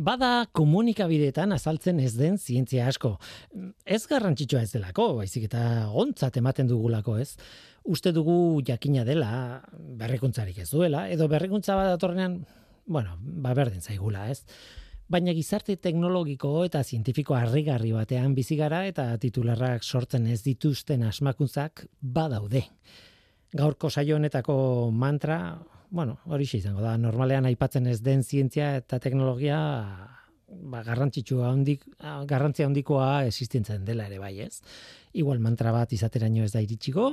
Bada komunikabideetan azaltzen ez den zientzia asko. Ez garrantzitsua ez delako, baizik eta ontzat ematen dugulako ez. Uste dugu jakina dela, berrikuntzarik ez duela, edo berrikuntza bat datorrenean, bueno, ba berdin zaigula ez. Baina gizarte teknologiko eta zientifiko harrigarri batean bizi gara eta titularrak sortzen ez dituzten asmakuntzak badaude. Gaurko saio honetako mantra, bueno, hori izango da, normalean aipatzen ez den zientzia eta teknologia ba, garrantzitsua hondik, garrantzia hondikoa existentzen dela ere bai, ez? Igual mantra bat izateraino ez da iritsiko,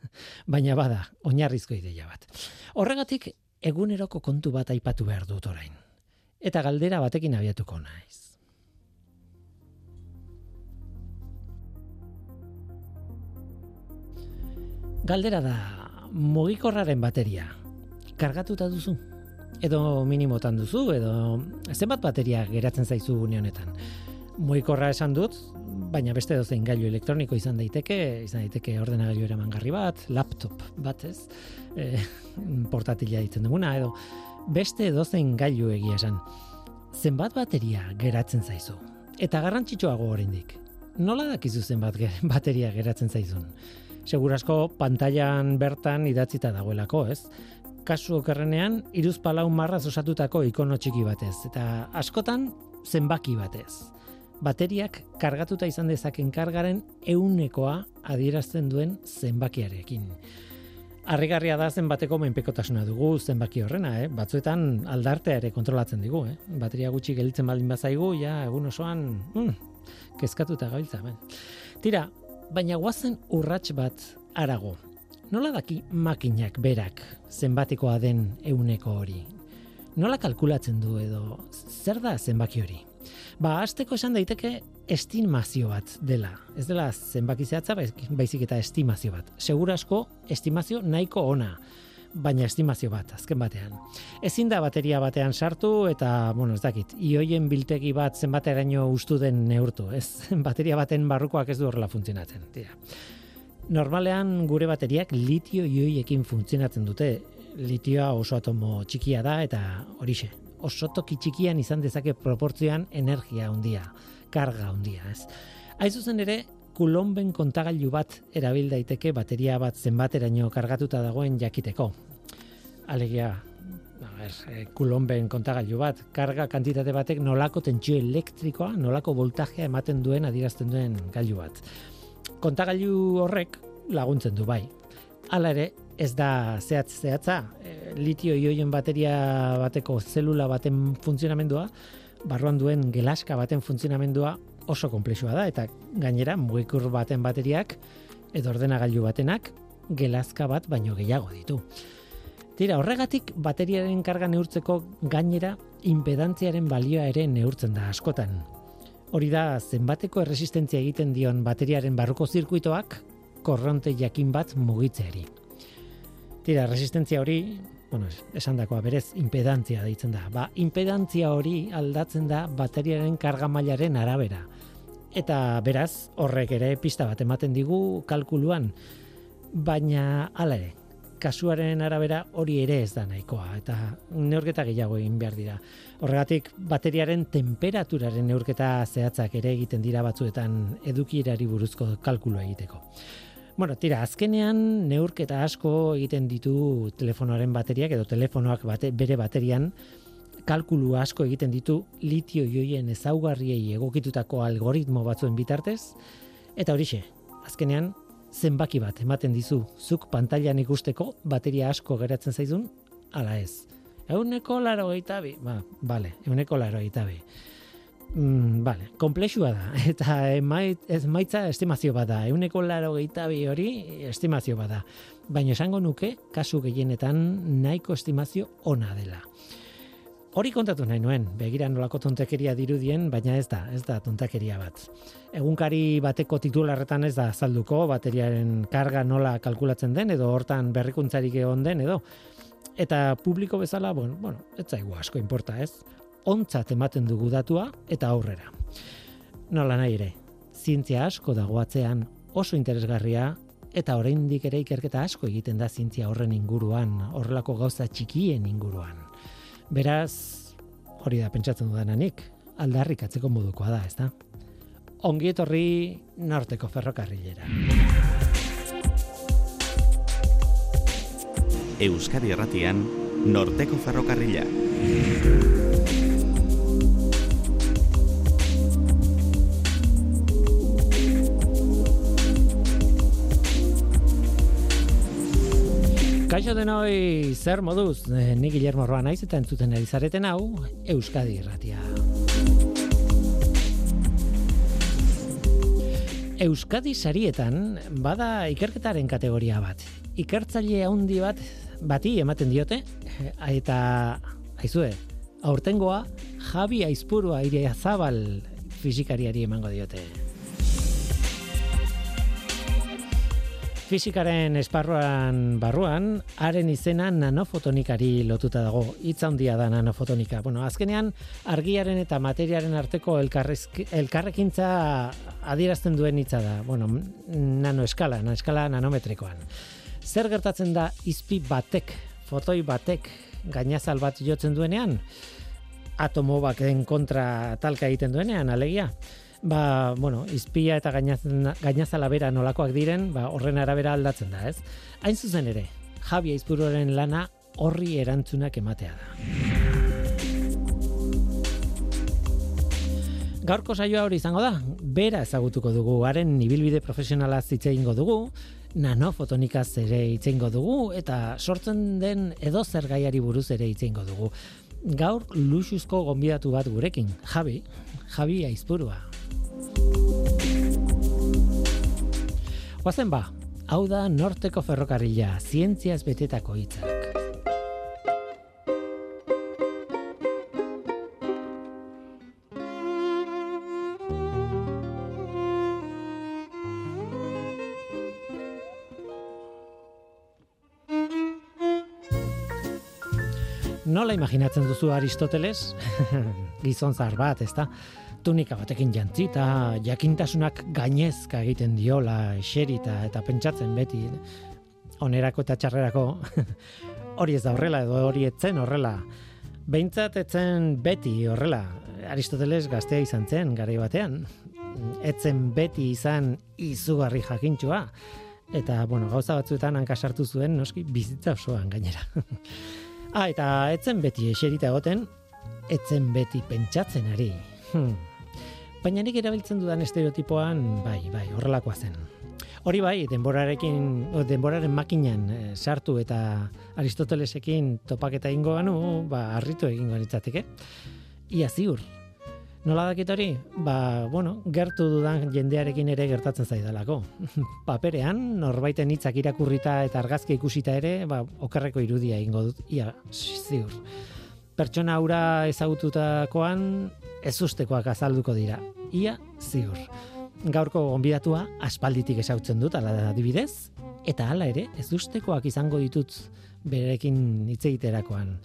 baina bada, oinarrizko ideia bat. Horregatik, eguneroko kontu bat aipatu behar dut orain. Eta galdera batekin abiatuko naiz. Galdera da, mugikorraren bateria, kargatuta duzu? Edo minimotan duzu, edo zenbat bateria geratzen zaizu une honetan? Mugikorra esan dut, baina beste dozein gailu elektroniko izan daiteke, izan daiteke ordenagailu eramangarri bat, laptop bat ez, e, portatila ditzen duguna, edo beste dozein gailu egia esan. Zenbat bateria geratzen zaizu? Eta garrantzitsuago oraindik. Nola dakizu zenbat bateria geratzen zaizun? Segurasko pantailan bertan idatzita dagoelako, ez? Kasu okerrenean, iruz palau marraz osatutako ikono txiki batez, eta askotan zenbaki batez. Bateriak kargatuta izan dezaken kargaren eunekoa adierazten duen zenbakiarekin. Arrigarria da zenbateko menpekotasuna dugu zenbaki horrena, eh? batzuetan aldartea ere kontrolatzen digu. Eh? Bateria gutxi gelditzen baldin bazaigu, ja, egun osoan, mm, kezkatuta gabiltza. Ben. Tira, baina guazen urrats bat arago, Nola daki makinak berak zenbatekoa den euneko hori? Nola kalkulatzen du edo zer da zenbaki hori? Ba, azteko esan daiteke estimazio bat dela. Ez dela zenbaki zehatza, baizik eta estimazio bat. Segura asko, estimazio nahiko ona, baina estimazio bat, azken batean. Ezin da bateria batean sartu eta, bueno, ez dakit, ioien biltegi bat zenbateraino ustu den neurtu, ez? Bateria baten barrukoak ez du horrela funtzionatzen, tira. Normalean gure bateriak litio ioiekin funtzionatzen dute. Litioa oso atomo txikia da eta horixe. Oso toki txikian izan dezake proportzioan energia handia, karga handia, ez. Zuzen ere, kulonben kontagailu bat erabil daiteke bateria bat zenbateraino kargatuta dagoen jakiteko. Alegia, a ber, e, kulonben kontagailu bat, karga kantitate batek nolako tentsio elektrikoa, nolako voltajea ematen duen adierazten duen gailu bat kontagailu horrek laguntzen du bai. Hala ere, ez da zehatz zehatza, e, litio ioien bateria bateko zelula baten funtzionamendua, barruan duen gelaska baten funtzionamendua oso konplexua da, eta gainera mugikur baten bateriak, edo ordenagailu batenak, gelazka bat baino gehiago ditu. Tira, horregatik bateriaren karga neurtzeko gainera impedantziaren balioa ere neurtzen da askotan. Hori da zenbateko erresistentzia egiten dion bateriaren barruko zirkuitoak korronte jakin bat mugitzeari. Tira, resistentzia hori, bueno, esan dakoa berez, impedantzia deitzen da. Ba, impedantzia hori aldatzen da bateriaren karga mailaren arabera. Eta beraz, horrek ere pista bat ematen digu kalkuluan, baina hala ere, kasuaren arabera hori ere ez da nahikoa eta neurketa gehiago egin behar dira. Horregatik bateriaren temperaturaren neurketa zehatzak ere egiten dira batzuetan edukierari buruzko kalkulua egiteko. Bueno, tira, azkenean neurketa asko egiten ditu telefonoaren bateriak edo telefonoak bate, bere baterian kalkulu asko egiten ditu litio joien ezaugarriei egokitutako algoritmo batzuen bitartez eta horixe, azkenean zenbaki bat ematen dizu zuk pantailan ikusteko bateria asko geratzen zaizun ala ez. Euneko laro bi, ba, bale, euneko laro bi. Mm, bale, komplexua da, eta emait, ez maitza estimazio bada, euneko laro bi hori estimazio bada. Baina esango nuke, kasu gehienetan nahiko estimazio ona dela. Hori kontatu nahi nuen, begira nolako tontekeria dirudien, baina ez da, ez da tontekeria bat. Egunkari bateko titularretan ez da azalduko, bateriaren karga nola kalkulatzen den, edo hortan berrikuntzarik egon den, edo. Eta publiko bezala, bueno, bueno ez zaigu asko importa, ez? Ontzat ematen dugu datua, eta aurrera. Nola nahi ere, zientzia asko dagoatzean oso interesgarria, eta oraindik ere ikerketa asko egiten da zientzia horren inguruan, horrelako gauza txikien inguruan. Beraz, hori da pentsatzen dudanik, aldarrik atzeko modukoa da, ezta? Ongi etorri norteko ferrokarrilera. Euskadi Erratian, norteko ferrokarrila. Kaixo denoi zer moduz, eh, ni Guillermo Roa naiz eta entzuten ari zareten hau Euskadi Irratia. Euskadi sarietan bada ikerketaren kategoria bat. Ikertzaile handi bat bati ematen diote eh, eta aizue, aurtengoa Javi Aizpurua Iria Zabal fizikariari emango diote. Fisikaren esparruan barruan, haren izena nanofotonikari lotuta dago. Hitza handia da nanofotonika. Bueno, azkenean, argiaren eta materiaren arteko elkarrekintza adierazten duen hitza da. Bueno, nanoeskala, nanoeskala nanometrikoan. Zer gertatzen da izpi batek, fotoi batek, gainazal bat jotzen duenean? Atomo baken kontra talka egiten duenean, alegia? Ba, bueno, izpia eta gainazala bera nolakoak diren, ba, horren arabera aldatzen da, ez? Hain zuzen ere, Javi Aizpuruaren lana horri erantzunak ematea da. Gaurko saioa hori izango da, bera ezagutuko dugu, haren ibilbide profesionala zitze ingo dugu, nanofotonikaz ere itzeingo dugu, eta sortzen den edo zer gaiari buruz ere itzeingo dugu. Gaur luxuzko gonbidatu bat gurekin, Javi, Javi Aizpurua. Guazen ba, hau da norteko ferrokarrila, zientziaz betetako hitzak. Nola imaginatzen duzu Aristoteles? Gizon zar bat, ezta? tunika batekin jantzita, jakintasunak gainezka egiten diola, eserita eta pentsatzen beti, onerako eta txarrerako, hori ez da horrela, edo hori etzen horrela. Behintzat etzen beti horrela, Aristoteles gaztea izan zen, gari batean, etzen beti izan izugarri jakintxua, eta, bueno, gauza batzuetan hankasartu zuen, noski, bizitza osoan gainera. ah, eta etzen beti eserita egoten, etzen beti pentsatzen ari. Hmm. Baina nik erabiltzen dudan estereotipoan, bai, bai, horrelakoa zen. Hori bai, denborarekin, denboraren makinan e, sartu eta Aristotelesekin topaketa ingo ganu, ba, arritu egingo nitzateke. Ia ziur. Nola dakit hori? Ba, bueno, gertu dudan jendearekin ere gertatzen zaidalako. Paperean, norbaiten hitzak irakurrita eta argazki ikusita ere, ba, okerreko irudia ingo dut, ia, ziur. Pertsona aura ezagututakoan, ez ustekoak azalduko dira. Ia ziur. Gaurko gonbidatua aspalditik esautzen dut, ala adibidez, eta hala ere, ez ustekoak izango ditut berekin hitz egiterakoan.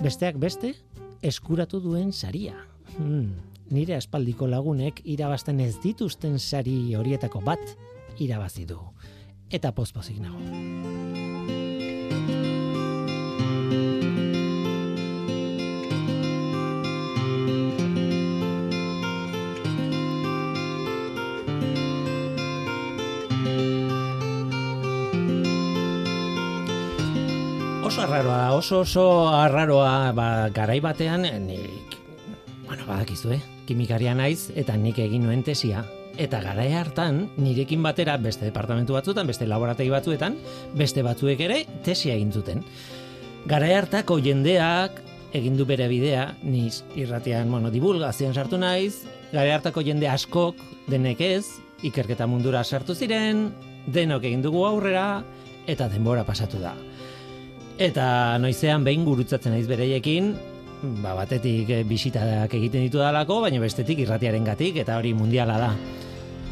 Besteak beste, eskuratu duen saria. Hmm. Nire aspaldiko lagunek irabazten ez dituzten sari horietako bat irabazi du. Eta pospozik nago. oso arraroa, oso oso arraroa, ba, garai batean, nik, bueno, badakizu, eh? Kimikaria naiz, eta nik egin nuen tesia. Eta garai hartan, nirekin batera beste departamentu batzuetan, beste laborategi batzuetan, beste batzuek ere tesia egin zuten. Garai hartako jendeak egin du bere bidea, niz irratian, bueno, divulgazioan sartu naiz, garai hartako jende askok denek ez, ikerketa mundura sartu ziren, denok egin dugu aurrera, eta denbora pasatu da. Eta noizean behin gurutzatzen naiz bereiekin, ba, batetik eh, bisitak egiten ditu dalako, baina bestetik irratiaren gatik, eta hori mundiala da.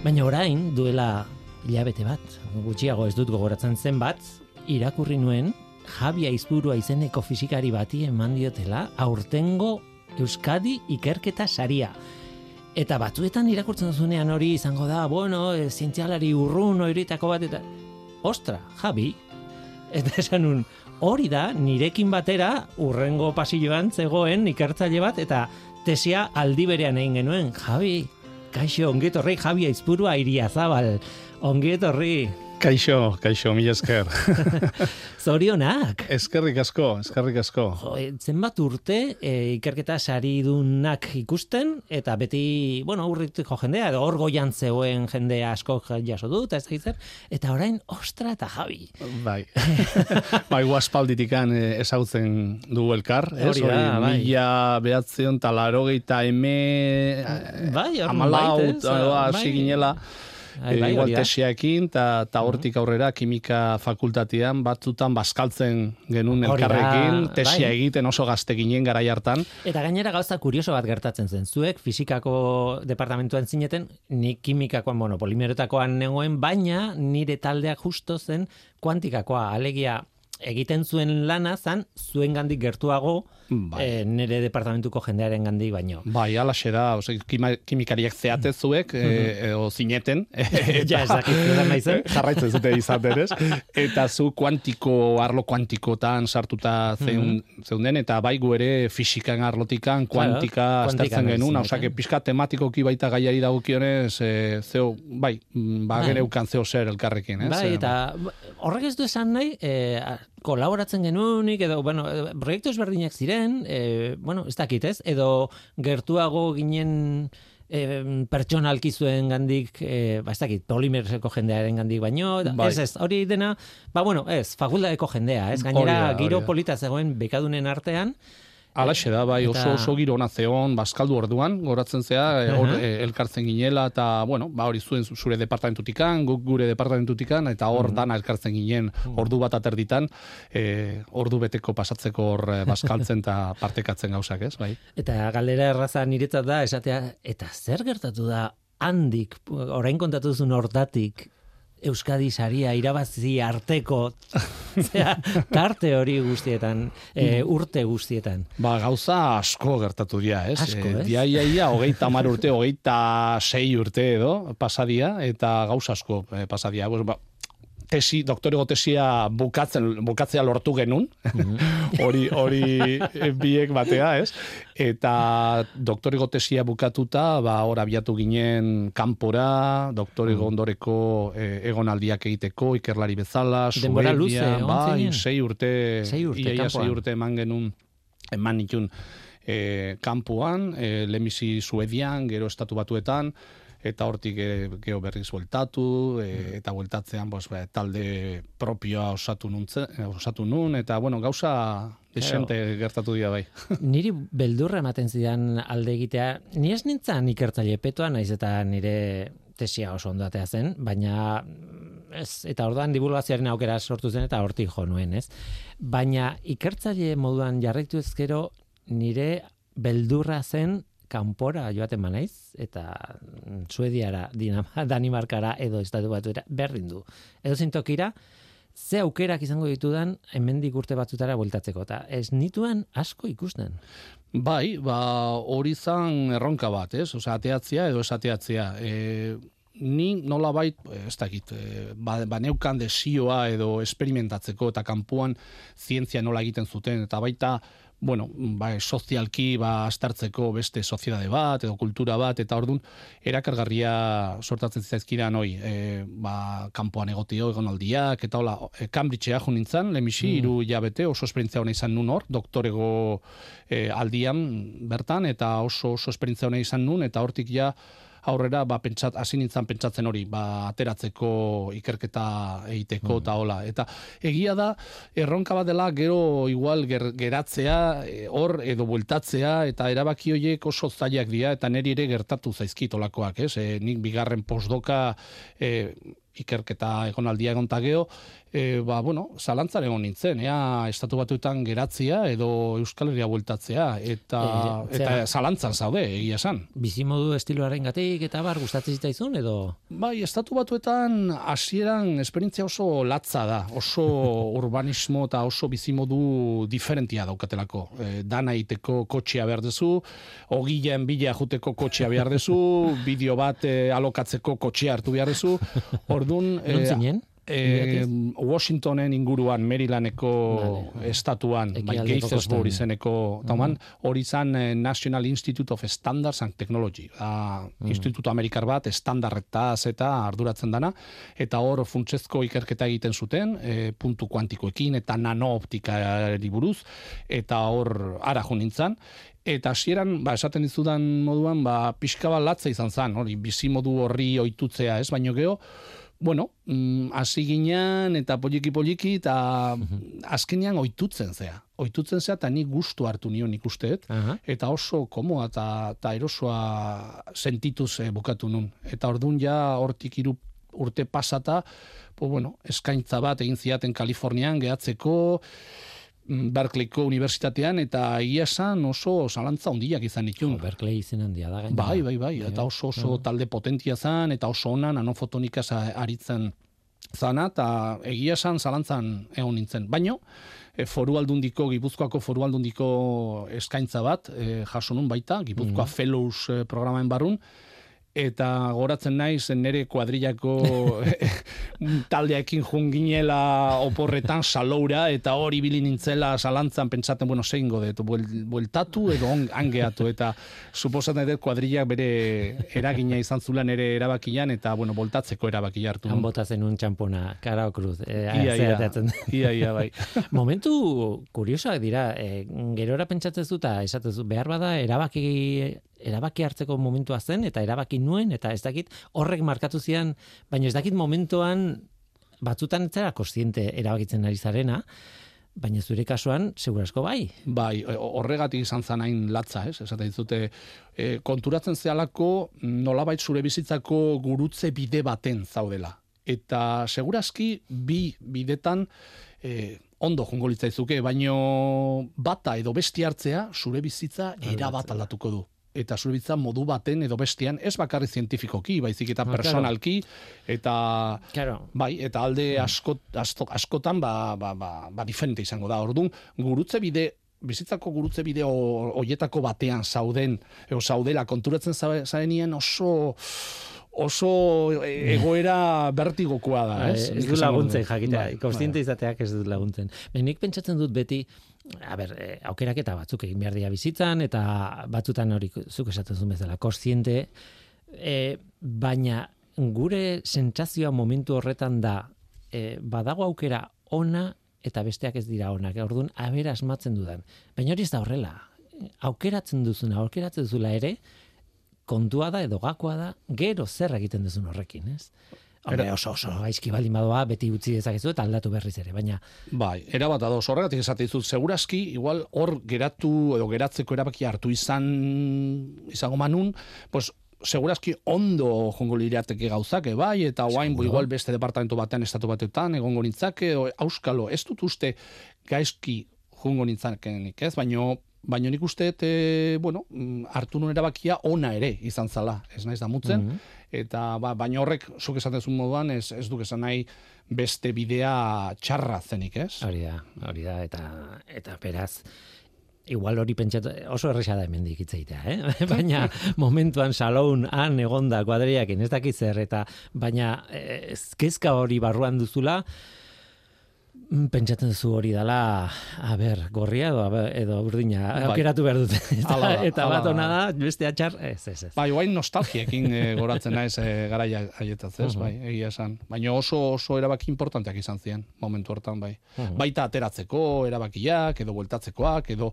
Baina orain, duela hilabete bat, gutxiago ez dut gogoratzen zen bat, irakurri nuen, Javi Aizburua izeneko fizikari bati eman diotela, aurtengo Euskadi ikerketa saria. Eta batzuetan irakurtzen zunean hori izango da, bueno, e, zientzialari urrun oiritako bat, eta... Ostra, Javi, Eta esan nun, hori da, nirekin batera, urrengo pasilloan zegoen ikertzaile bat, eta tesia aldi berean egin genuen, Javi, kaixo, ongetorri, Javi aizpurua iria zabal, ongetorri, Kaixo, kaixo, mila esker. Zorionak. Eskerrik asko, eskerrik asko. Jo, e, zenbat urte e, ikerketa saridunak ikusten, eta beti, bueno, urritiko jendea, edo hor goian zegoen jendea asko jaso dut, ez zer, eta orain, ostra eta jabi. Bai, bai, guaspalditikan e, ezagutzen dugu elkar, ez? Hori da, bai. Mila behatzion talaro gehieta eme... Bai, hor Amalau, nonbait, ez? hasi Bai. Bai, E, bai, igual tesiaekin, eta hortik aurrera kimika fakultatean batzutan bazkaltzen genuen elkarrekin, tesia bai. egiten oso gazte ginen garai hartan. Eta gainera gauza kurioso bat gertatzen zen. Zuek fisikako departamentuan zineten, ni kimikakoan, bueno, polimerotakoan nengoen, baina nire taldeak justo zen kuantikakoa. Alegia, egiten zuen lana zan, zuen gandik gertuago, Bai. eh, nire departamentuko jendearen gandik baino. Bai, alaxe da, ose, kimikariak zeate zuek, e, edo zineten. ja, ez dakit naizen. Jarraitzen zute izaten, ez? Eta zu kuantiko, arlo kuantikotan sartuta zeun, zeunden, eta bai gu ere fisikan arlotikan, kuantika kuantikan aztertzen genuen, zineten. osake pixka tematikoki baita gaiari dagokionez, e, zeo, bai, mm, ba, Bai. geneukan zeo zer elkarrekin, ez? Bai, E, eta horrek ez du esan nahi, e, kolaboratzen genuenik, edo, bueno, eh, proiektu ezberdinak ziren, e, bueno, ez dakit ez, edo gertuago ginen e, pertsonalki zuen gandik, e, ba, ez dakit, polimerseko jendearen gandik baino, Bai. ez ez, hori dena, ba, bueno, ez, fakultadeko jendea, ez, gainera Hori da, giro hori da. polita zegoen bekadunen artean, Alaxe da, bai, oso oso giro ona zeon, bazkaldu orduan, goratzen zea, e, hor Aha. e, elkartzen ginela, eta, bueno, ba, hori zuen zure departamentutikan, guk gure departamentutikan, eta hor dana elkartzen ginen ordu bat aterditan, e, ordu beteko pasatzeko hor bazkaltzen eta partekatzen gauzak, ez, bai? Eta galdera erraza niretzat da, esatea, eta zer gertatu da handik, orain kontatu duzun hortatik, Euskadi saria irabazi arteko, zera, tarte hori guztietan, e, urte guztietan. Ba, gauza asko gertatu dira, ez? Asko, E, ez? Dia, ia, ia, hogeita mar urte, hogeita sei urte edo, pasadia, eta gauza asko e, pasadia. Pues, ba, tesi, doktorego tesia bukatzen, bukatzea lortu genun, hori hori e, biek batea, ez? Eta doktorego tesia bukatuta, ba, hor abiatu ginen kanpora, doktorego ondoreko e, egonaldiak egiteko, ikerlari bezala, Denbora luze, egon bai, zinen. sei urte, Sei urte ia, ia, sei urte eman genuen, eman nitun e, kanpoan, e, lemisi Suedian, gero estatu batuetan, eta hortik e, geho berriz bueltatu, e, eta bueltatzean bos, ba, talde propioa osatu, nuntze, osatu nun, eta bueno, gauza desente gertatu dira bai. Niri beldurra ematen zidan alde egitea, ni ez nintzen ikertzaile petoa, naiz eta nire tesia oso ondo atea zen, baina mm, ez, eta orduan divulgazioaren aukera sortu zen eta hortik jo nuen, ez? Baina ikertzaile moduan jarraitu ezkero nire beldurra zen kanpora joaten banaiz eta mm, Suediara, Dinama- Danimarkara edo estatu batuera berdin du. Edo zintokira, ze aukerak izango ditudan hemendik urte batzutara bueltatzeko eta ez nituen asko ikusten. Bai, ba, hori zan erronka bat, ez? Osea, ateatzea edo ez ateatzea. E, ni nola bait, ez dakit, e, ba, ba neukan desioa edo esperimentatzeko eta kanpoan zientzia nola egiten zuten, eta baita, bueno, ba, sozialki ba, astartzeko beste soziedade bat edo kultura bat, eta ordun erakargarria sortatzen zitzaizkidan hoi, e, ba, kanpoan egotio egonaldiak, eta hola, e, Cambridgea jo nintzen, lemisi, hiru hilabete, oso esperientzia hona izan nun hor, doktorego e, aldian bertan, eta oso oso esperientzia hona izan nun, eta hortik ja aurrera ba pentsat hasi nintzen pentsatzen hori ba ateratzeko ikerketa egiteko eta hola. Eta egia da erronka bat dela gero igual ger, geratzea e, hor edo bueltatzea eta erabaki horiek oso zailak dira eta neri ere gertatu zaizkit olakoak ez? E, nik bigarren postdoka e, ikerketa egonaldia egon ta gero, e, ba, bueno, zalantzan egon nintzen, ea estatu batuetan geratzea edo Euskal Herria bueltatzea, eta, E, zera- eta zalantzan zaude, egia esan. Bizimodu estiloaren gatik eta bar gustatzen zitzaizun edo Bai, estatu batuetan hasieran esperientzia oso latza da, oso urbanismo eta oso bizimodu diferentia daukatelako. E, dana egiteko kotxea behar duzu, ogilean bila juteko kotxea behar duzu, bideo bat e, alokatzeko kotxea hartu behar duzu. Ordun non zinen? E, Washingtonen inguruan, Marylandeko Vale. estatuan, kostan. izeneko, tauman, hori izan eh, National Institute of Standards and Technology. Da, Instituto Amerikar bat, standardetaz eta arduratzen dana, eta hor funtsezko ikerketa egiten zuten, e, puntu kuantikoekin eta nanooptikari buruz, eta hor ara jo nintzen, Eta hasieran, ba, esaten dizudan moduan, ba, pixka bat latza izan zen, hori, bizi modu horri oitutzea, ez? Baino geho, bueno, mm, hasi ginean eta poliki poliki eta azkenean oitutzen zea. Oitutzen zea eta nik gustu hartu nion ikusteet Aha. eta oso komoa eta, eta erosoa sentituz eh, bukatu nun. Eta ordun ja hortik hiru urte pasata, pues bueno, eskaintza bat egin ziaten Kalifornian gehatzeko, Berkeleyko unibertsitatean eta egia esan oso zalantza hondiak izan ditun. Jo, Berkeley izen handia da gainera. Bai, bai, bai, eta oso oso talde potentia zan, eta oso ona nanofotonikaz a- aritzen zana, eta egia esan zalantzan egon nintzen. Baino, e, foru aldundiko, Gipuzkoako foru aldundiko eskaintza bat, e, jaso nun baita, Gipuzkoa Fellows e, programaen barrun, eta goratzen naiz nere kuadrillako taldeekin junginela oporretan saloura eta hori ibili nintzela salantzan pentsaten bueno zeingo dut buel, bueltatu edo angeatu eta suposatzen dut kuadrillak bere eragina izan zula nere erabakian eta bueno voltatzeko erabakia hartu Han bota zenun txampona, kara okruz. E, Ia, ia, ia, ia, bai. Momentu kuriosoak dira, e, gerora pentsatzen zu eta esaten zu, behar bada erabaki erabaki hartzeko momentua zen eta erabaki nuen eta ez dakit horrek markatu zian, baina ez dakit momentuan batzutan ez zara kontziente erabakitzen ari zarena, baina zure kasuan segurasko bai. Bai, horregatik izan zen hain latza, ez? Esaten dizute, e, konturatzen zehalako nolabait zure bizitzako gurutze bide baten zaudela. Eta segurazki bi bidetan e, ondo jongo litzaizuke, baino bata edo besti hartzea zure bizitza erabat aldatuko du eta zure bizitza modu baten edo bestian ez bakarri zientifikoki, baizik eta Ah, personalki eta Claro, Bai, eta alde asko, asto, askotan ba, ba, ba, ba diferente izango da. Orduan, gurutze bide bizitzako gurutze bide ho- hoietako batean zauden, edo zaudela konturatzen za- zarenien oso oso e- egoera vertigokoa da, Bai, ez? ez du laguntzen jakitea, Bai, kontziente bai. izateak ez dut laguntzen. Baina nik pentsatzen dut beti, a ber, eh, aukeraketa batzuk egin behar dira bizitzan, eta batzutan hori zuk esaten zuen bezala, kontziente, e, baina gure sentsazioa momentu horretan da, e, badago aukera ona eta besteak ez dira onak. Orduan, abera asmatzen dudan. Baina hori ez da horrela. Aukeratzen duzuna, aukeratzen duzula ere, kontua da edo gakoa da, gero zer egiten duzun horrekin, ez? Hombre, oso oso gaizki baldin badoa beti utzi dezakezu eta aldatu berriz ere, baina Bai, erabat ados. Horregatik esate dizut, segurazki, igual hor geratu edo geratzeko erabaki hartu izan izango manun, pues segurazki ondo jongo lirateke gauzake, bai, eta oain Seguro. igual beste departamento batean estatu batetan egongo nintzake, edo auskalo, ez dut uste gaizki jongo nintzakenik, ez? Baino Baina nik uste, e, bueno, mm, hartu nuen erabakia ona ere izan zala, ez naiz damutzen, Mhm. eta ba, baina horrek, zuk esaten zuen moduan, ez, ez duk esan nahi beste bidea txarra zenik, ez? hori da, hori da, eta, eta beraz, igual hori pentsatu, oso erresa da hemendik hitz egitea, eh? baina momentuan saloun han egonda kuadriakin ez dakit zer, eta baina eh, kezka hori barruan duzula, mm, pentsatzen duzu hori dala, a ber, gorria edo, edo urdina, Bai. aukeratu behar dute. Eta, Hala da, eta hala bat ona da, beste atxar, ez, ez, ez. Bai, oain nostalgiekin e, goratzen naiz e, garaia haietaz, ez, Mhm. bai, egia esan. Baina oso oso erabaki importanteak izan ziren momentu hortan, bai. Mhm. Baita ateratzeko erabakiak, edo bueltatzekoak, edo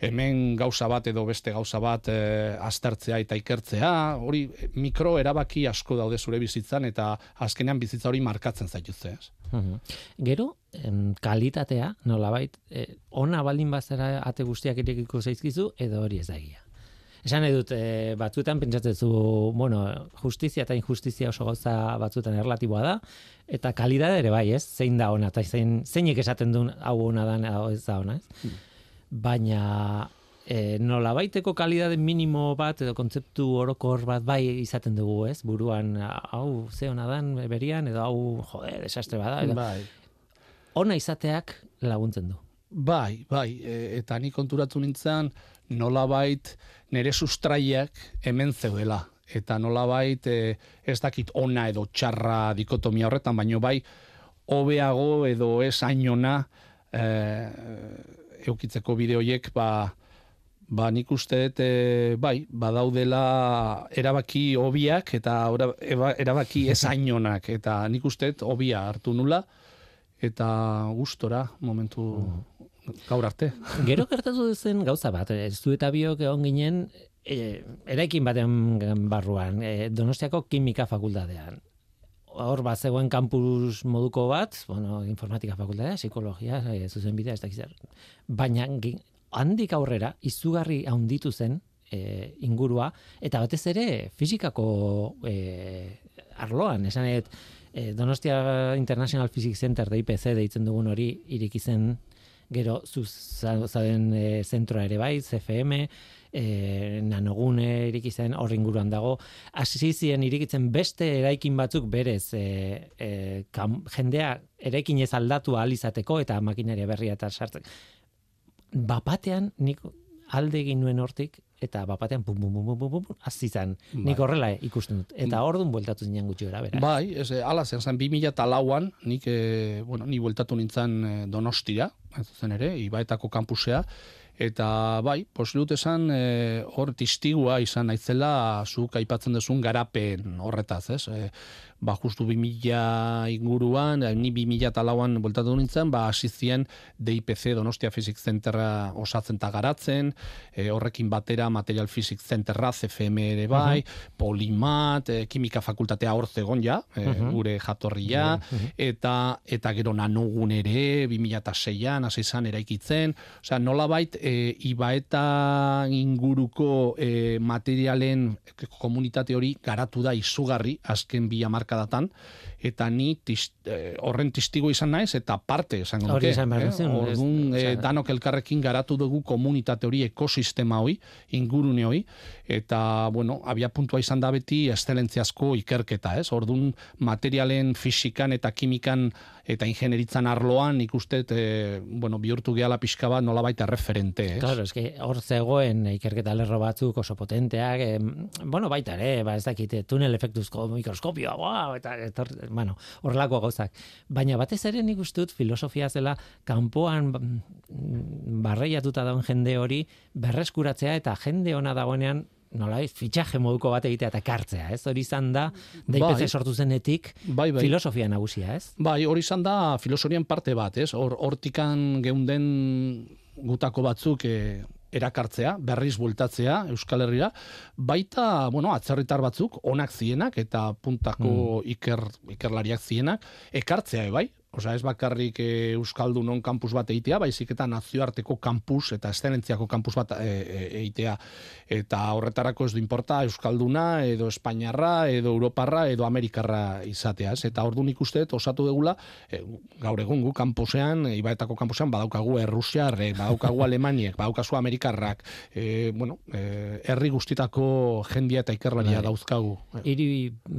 hemen gauza bat edo beste gauza bat e, aztertzea eta ikertzea, hori mikro erabaki asko daude zure bizitzan, eta azkenean bizitza hori markatzen zaituzte, ez? Mhm. Gero, em, kalitatea, nolabait, eh, ona baldin bazara ate guztiak irekiko zaizkizu, edo hori ez da egia. Esan nahi dut, e, batzuetan pentsatzen zu, bueno, justizia eta injustizia oso gauza batzuetan erlatiboa da, eta kalidade ere bai, ez? Zein da ona, eta zein, zeinek esaten duen hau ona da, hau ez da ona, ez? Baina, e, nolabaiteko kalidade minimo bat edo kontzeptu orokor bat bai izaten dugu, ez? Buruan, hau ze ona dan berian, edo hau, jode, desastre bada, edo, Bai. ona izateak laguntzen du. Bai, bai, e, eta ni konturatu nintzen nolabait nire sustraiak hemen zeudela. Eta nolabait e, ez dakit ona edo txarra dikotomia horretan, baino bai hobeago edo ez ainona e, eukitzeko bideoiek ba, ba nik uste dut e, bai, badaudela erabaki hobiak eta ora, eba, erabaki ez ainonak eta nik uste dut hobia hartu nula eta gustora momentu gaur arte. Gero gertatu zen gauza bat, ez du eta biok egon ginen e, eraikin baten barruan, e, Donostiako kimika fakultatean. Hor bat zegoen kampus moduko bat, bueno, informatika fakultatea, psikologia, e, zuzen bidea, ez dakizar. Baina handik aurrera, izugarri haunditu zen e, ingurua, eta batez ere fizikako e, arloan, esan et, e, Donostia International Physics Center da IPC deitzen dugun hori iriki zen gero zuzaden e, zentroa ere bai, CFM, e, nanogune iriki zen hor inguruan dago, hasi ziren irikitzen beste eraikin batzuk berez e, e, kam, jendea eraikin ez aldatu ahal izateko eta makinaria berria eta sartzen. Bapatean nik alde egin nuen hortik eta bapatean bum bum bum bum bum, bum hasi zen. Nik Bai. horrela ikusten dut. Eta ordun bueltatu zinen gutxi gara bera. Bai, ez, eh, ala zen zen 2004an, nik, e, bueno, ni bueltatu nintzen e, Donostira, ez zen ere, Ibaetako kampusea, eta bai, posible dut esan e, hor tistigua izan naizela zuk aipatzen duzun garapen horretaz, ez? E, ba, justu 2000 inguruan, eh, ni 2004an bueltatu nintzen, ba, hasi zien DIPC Donostia Physics Centerra osatzen eta garatzen, e, horrekin batera Material Physics Centerra, CFM ere bai, Polimat, e, Kimika Fakultatea hor zegon ja, e, Mhm. gure jatorria, eta eta gero nanogun ere 2006an hasi izan eraikitzen, osea nolabait e, ibaeta inguruko e, materialen komunitate hori garatu da izugarri azken bi cada tant. Eta ni tis, e, horren testigo izan naiz eta parte esango nuke. eh? duzu, ez- Orduan e, osea- danok elkarrekin garatu dugu komunitate hori, ekosistema hori, ingurune hori eta bueno, abia puntua izan da beti eszelentziazko ikerketa, ez? Ordun materialen fisikan eta kimikan eta ingenieritzan arloan ikuste e, bueno, bihurtu gehala pixka bat nolabait erreferente, ez? Claro, eske hor zegoen ikerketa lerro batzuk oso potenteak, em, bueno, baita ere, ba ez dakite, tunel efektuzko mikroskopioa, wow, eta etor, bueno, horrelako gauzak. Baina batez ere nik uste dut filosofia zela kanpoan mm, barreiatuta dauen jende hori berreskuratzea eta jende ona dagoenean nolabait fitxaje moduko bat egitea eta ekartzea, ez? Hori izan da DIPC Bai. sortu zenetik Bai, bai. filosofia nagusia, ez? Bai, hori izan da filosorian parte bat, ez? Hor hortikan geunden gutako batzuk e, erakartzea, berriz bueltatzea Euskal Herrira, baita, bueno, atzerritar batzuk onak zienak eta puntako iker, ikerlariak zienak ekartzea e, bai. Osea, ez bakarrik e, Euskaldunon kampus bat egitea, baizik eta nazioarteko kampus eta eszelentziako kampus bat e, e, egitea. Eta horretarako ez du importa Euskalduna, edo Espainiarra, edo Europarra, edo Amerikarra izatea. Ez? Eta ordu nik uste osatu degula, e, gaur egun gu kampusean, e, Ibaetako kampusean, badaukagu Errusiarrek, badaukagu Alemaniek, badaukazu Amerikarrak, e, bueno, e, herri guztitako jendia eta ikerlaria Bai. dauzkagu. Hiri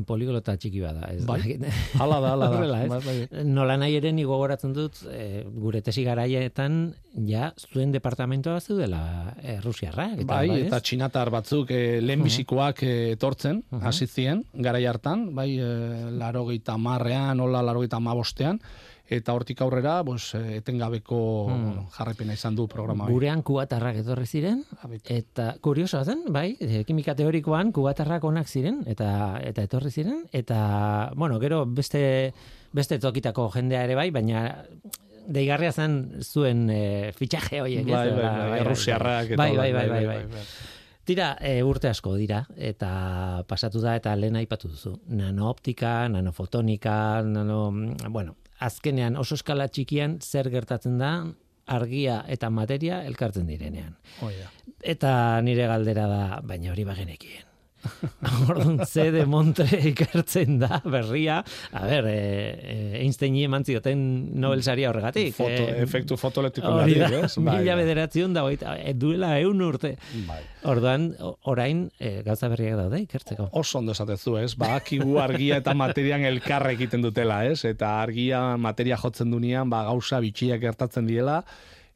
poliglota txiki bada, ez Bai. dakit. Hala da, hala da. Horrela, ez? Bai, bai. Nola nahi ere ni gogoratzen dut e, gure tesi garaietan ja zuen departamentoa zeudela e, Rusiarrak eta Bai, ez? eta txinatar batzuk e, lehenbizikoak e, etortzen, Mhm. hasi ziren, garai hartan, bai, e, laro gehieta marrean, hola laro gehieta mabostean, eta hortik aurrera, pues, etengabeko bueno, jarraipena izan du programa. Gurean kubatarrak etorri ziren eta kuriosoa zen, bai, kimika teorikoan kubatarrak onak ziren eta eta etorri ziren eta bueno, gero beste beste tokitako jendea ere bai, baina deigarria zen zuen e, fitxaje horiek, ez? Bai, bai, Ba, bai, errusiarrak eta bai, hola, bai, bai, bai, bai. Tira, e, urte asko dira, eta pasatu da, eta lehen aipatu duzu. Nanooptika, nanofotonika, nano, bueno, azkenean oso eskala txikian zer gertatzen da argia eta materia elkartzen direnean. Hoi da. Eta nire galdera da, baina hori bagenekien. Orduan, ze de Montre ikertzen da, berria. A ber, e, e, Einsteini eman zioten Nobel saria horregatik. Foto, eh, efektu da, ez? Bai, mila bai. bederatzion da, hogeita- eh, duela eun urte. Bai. Orduan, o- orain, e, gauza berriak daude ikertzeko. Oso ondo esatezu, ez? Ba, akigu argia eta materian elkarra egiten dutela, ez? Eta argia materia jotzen dunean, ba, gauza bitxiak gertatzen diela,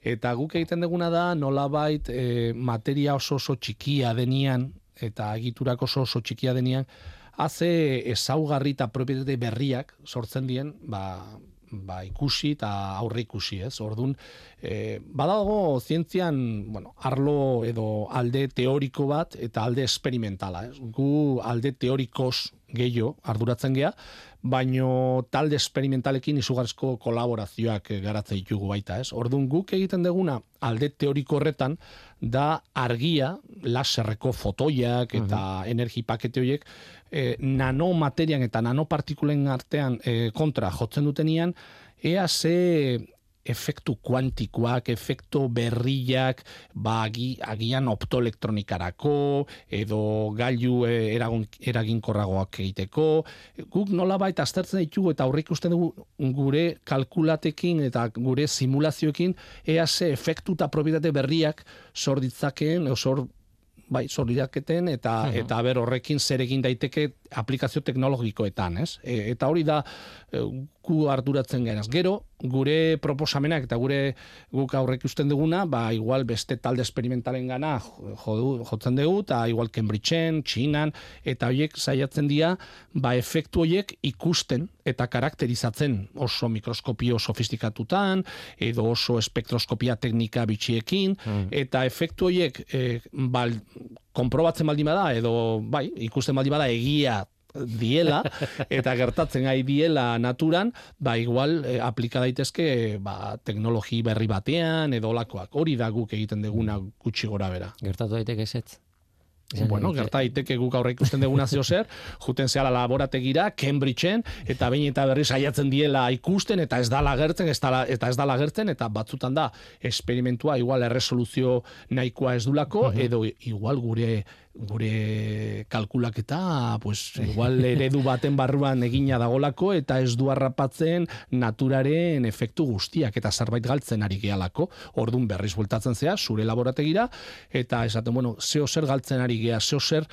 eta guk egiten duguna da, nolabait e, materia oso oso txikia denian, eta egiturak oso oso txikia denian, haze ezaugarri eta propietate berriak sortzen dien, ba, ba, ikusi eta aurre ikusi, ez? Ordun, e, badago zientzian, bueno, arlo edo alde teoriko bat eta alde esperimentala, ez? Gu alde teorikoz gehiago arduratzen gea, baino talde esperimentalekin izugarrizko kolaborazioak garatzen ditugu baita, ez? Ordun guk egiten deguna alde teoriko horretan da argia, laserreko fotoiak eta uh energi pakete horiek e, nanomaterian eta nanopartikulen artean e, kontra jotzen dutenian, ea ze efektu kuantikoak, efektu berriak, ba, agian optoelektronikarako, edo gailu eh, eragun, eraginkorragoak egiteko. Guk nola baita aztertzen ditugu eta aurrik uste dugu gure kalkulatekin eta gure simulazioekin ea ze efektu eta propietate berriak sor ditzakeen, sor bai, solidaketen eta uh eta ber horrekin zer egin daiteke aplikazio teknologikoetan, ez? E, eta hori da gu arduratzen genaz. Gero, gure proposamenak eta gure guk aurrek usten duguna, ba, igual beste talde experimentalen gana jotzen dugu, eta igual Cambridgeen, Txinan, eta horiek saiatzen dira, ba, efektu horiek ikusten eta karakterizatzen oso mikroskopio sofistikatutan, edo oso spektroskopia teknika bitxiekin, mm. eta efektu horiek e, bal, konprobatzen baldin bada, edo bai, ikusten baldin bada egia diela eta gertatzen gai diela naturan, ba igual e, aplika daitezke ba, teknologi berri batean edo olakoak. Hori da guk egiten deguna gutxi gora bera. Gertatu daiteke esetz. bueno, gerta daiteke guk aurre ikusten deguna zeo zer, juten zehala laborategira, Cambridgeen, eta behin eta berri saiatzen diela ikusten, eta ez da lagertzen, ez da, eta ez da lagertzen, eta batzutan da, esperimentua igual erresoluzio nahikoa ez dulako, edo igual gure gure kalkulaketa pues igual eredu baten barruan egina dagolako eta ez du harrapatzen naturaren efektu guztiak eta zerbait galtzen ari gehalako. Ordun berriz bueltatzen zea zure laborategira eta esaten bueno zeo zer galtzen ari gea zeo zer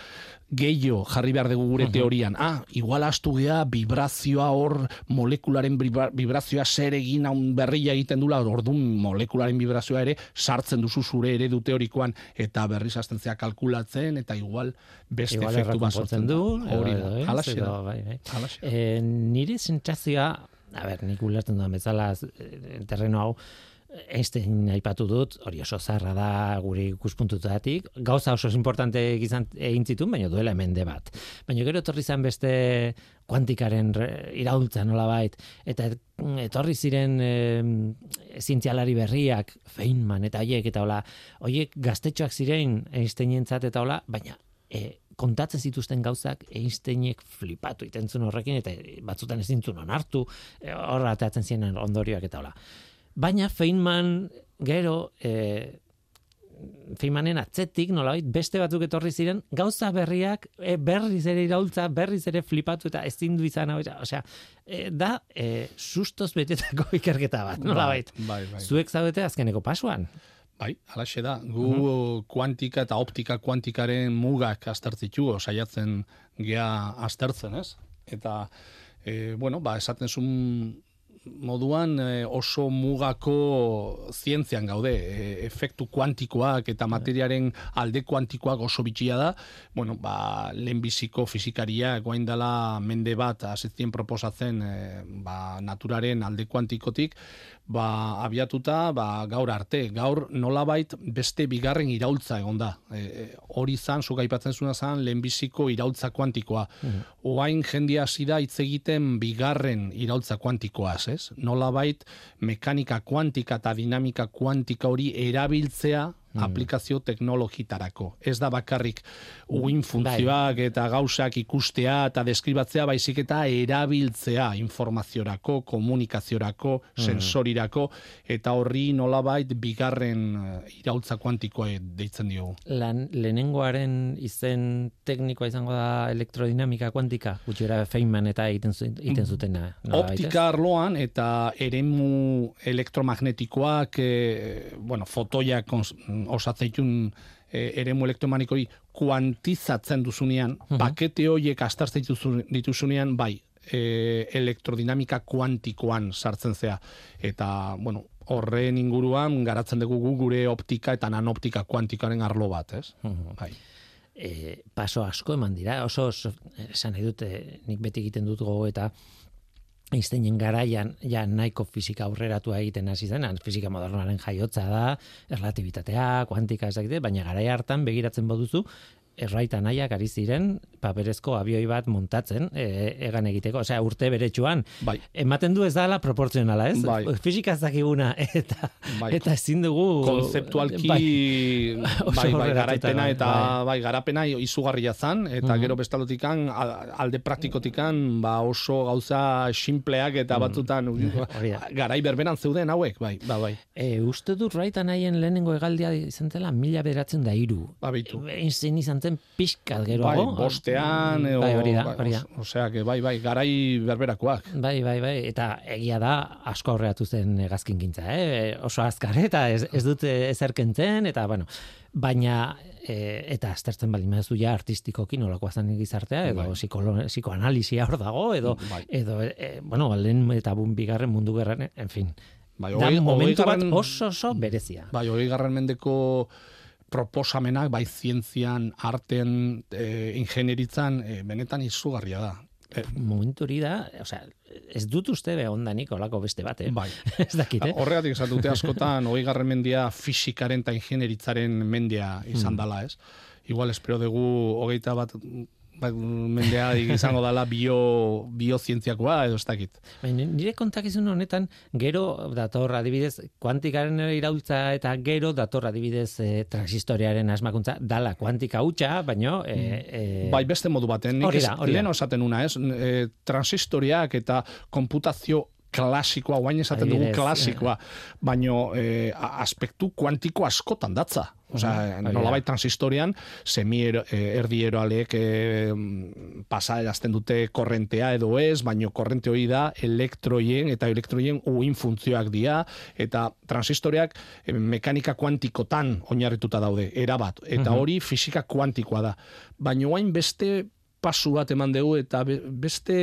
gehiago jarri behar dugu gure teorian. Ah, igual astu gea, vibrazioa hor, molekularen vibrazioa zer egin haun berria egiten dula, orduan molekularen vibrazioa ere sartzen duzu zure eredu teorikoan eta berriz zea kalkulatzen eta igual beste igual efektu bat sortzen du. Hori da, halaxe da. Bai, bai. E, nire sentzazioa, a ber, nik ulertzen duan bezala eh, terreno hau, Einstein aipatu dut, hori oso zarra da gure ikuspuntutatik, gauza oso importante egizan egin zituen, baina duela hemen bat. Baina gero etorri zen beste kuantikaren iraultza nola bait, eta etorri ziren e, zientzialari berriak, Feynman eta haiek, eta hola, horiek gaztetxoak ziren Einsteinentzat eta hola, baina e, kontatzen zituzten gauzak Einsteinek flipatu itentzun horrekin, eta batzutan ezin zuen onartu, e, horra atatzen ziren ondorioak eta hola. Baina Feynman gero e, Feynmanen atzetik nolabait beste batzuk etorri ziren gauza berriak e, berriz ere iraultza berriz ere flipatu eta ezin du izan osea e, da e, sustos betetako ikerketa bat bai, nolabait bai, bai, zuek zaudete azkeneko pasuan Bai, alaxe da. Gu uh kuantika eta optika kuantikaren mugak aztertzitu, saiatzen gea aztertzen, ez? Eta, e, bueno, ba, esaten zuen moduan eh, oso mugako zientzian gaude, e, efektu kuantikoak eta materiaren alde kuantikoak oso bitxia da, bueno, ba, lehenbiziko fizikaria guain dela mende bat azetzien proposatzen e, ba, naturaren alde kuantikotik, ba, abiatuta ba, gaur arte, gaur nolabait beste bigarren iraultza egon da. E, hori zan, zuga ipatzen zuen zan, lehenbiziko iraultza kuantikoa. Mm Oain jendia hasi da hitz egiten bigarren iraultza kuantikoaz, ez? Nolabait mekanika kuantika eta dinamika kuantika hori erabiltzea Mm. aplikazio teknologitarako. Ez da bakarrik uin bai. funtzioak eta gauzak ikustea eta deskribatzea baizik eta erabiltzea informaziorako, komunikaziorako, mm. sensorirako eta horri nolabait bigarren uh, iraultza kuantikoa deitzen diogu. Lan, lehenengoaren izen teknikoa izango da elektrodinamika kuantika, gutxera Feynman eta egiten, egiten zutena. Optika arloan eta eremu elektromagnetikoak, e, bueno, fotoiak osatzeitun e, eremu elektromanikoi kuantizatzen duzunean, uh pakete horiek astartzen dituzunean, bai, e, elektrodinamika kuantikoan sartzen zea. Eta, bueno, horren inguruan garatzen dugu gure optika eta nanoptika kuantikaren arlo bat, ez? Bai. E, paso asko eman dira, oso, oso esan nahi dute, nik beti egiten dut gogo eta Einsteinen garaian ja nahiko fisika aurreratua egiten hasi zen, fisika modernoaren jaiotza da, erlatibitatea, kuantika ez baina garaia hartan begiratzen baduzu, erraita nahiak ari ziren paperezko abioi bat montatzen e, egan egiteko, osea urte beretsuan Bai. ematen du ez dala proportzionala, ez? Bai. Fisika dakiguna eta Bai. eta ezin dugu konzeptualki bai. bai, bai, garaipena eta bai. bai, garapena izugarria zan eta Mhm. gero bestalotikan al- alde praktikotikan ba oso gauza sinpleak eta batzutan Hori da. garai berberan zeuden hauek, bai, ba, bai. E, uste dut raita nahien lehenengo egaldia izan zela mila bederatzen da iru. Ba, bitu. Einstein izan zen pixkat Bai, geroago. bostean, edo, bai, hori da, bai, hori da. Osea, que bai, bai, garai berberakoak. Bai, bai, bai, eta egia da asko aurreatu zen hegazkin gintza, eh? oso azkar, eta ez, ez dut ezer kentzen, eta bueno, baina e, eta aztertzen baldin baduzu ja artistikoki nolakoa zen gizartea, edo Bai. psikolo, psikoanalisia hor dago, edo, Bai. edo e, bueno, lehen eta bun bigarren mundu gerran, en fin. Bai, Da hogei- momentu bat oso oso berezia. Bai, hogei garren mendeko proposamenak, bai zientzian, arten, e, ingenieritzan, e, benetan izugarria da. E, momentu hori da, osea, ez dut uste be ondanik olako beste bat, eh? bai. ez dakit, eh? Horregatik esan dute askotan, hogei garren mendia fisikaren eta ingenieritzaren mendia izan dala, ez? Igual espero dugu hogeita bat mendea izango dala bio, biozientziakoa edo ez dakit. Baina nire kontakizun honetan gero dator adibidez kuantikaren iraultza eta gero dator adibidez e, transistorearen asmakuntza dala kuantika hutsa, baino e, e, Bai, beste modu baten. Nik Hori da, hori da. lehen esaten una, ez? E, transistoriak eta konputazio klasikoa, guain esaten dugu klasikoa, baino e, aspektu kuantiko askotan datza. Osea, da. nolabait transistorian, semi erdieroalek e, mm, pasa erazten dute korrentea edo ez, baino korrente hori da elektroien eta elektroien uin funtzioak dira, eta transistoreak mekanika kuantikotan oinarrituta daude, erabat. Eta hori fisika kuantikoa da. Baina hain beste pasu bat eman dugu eta be- beste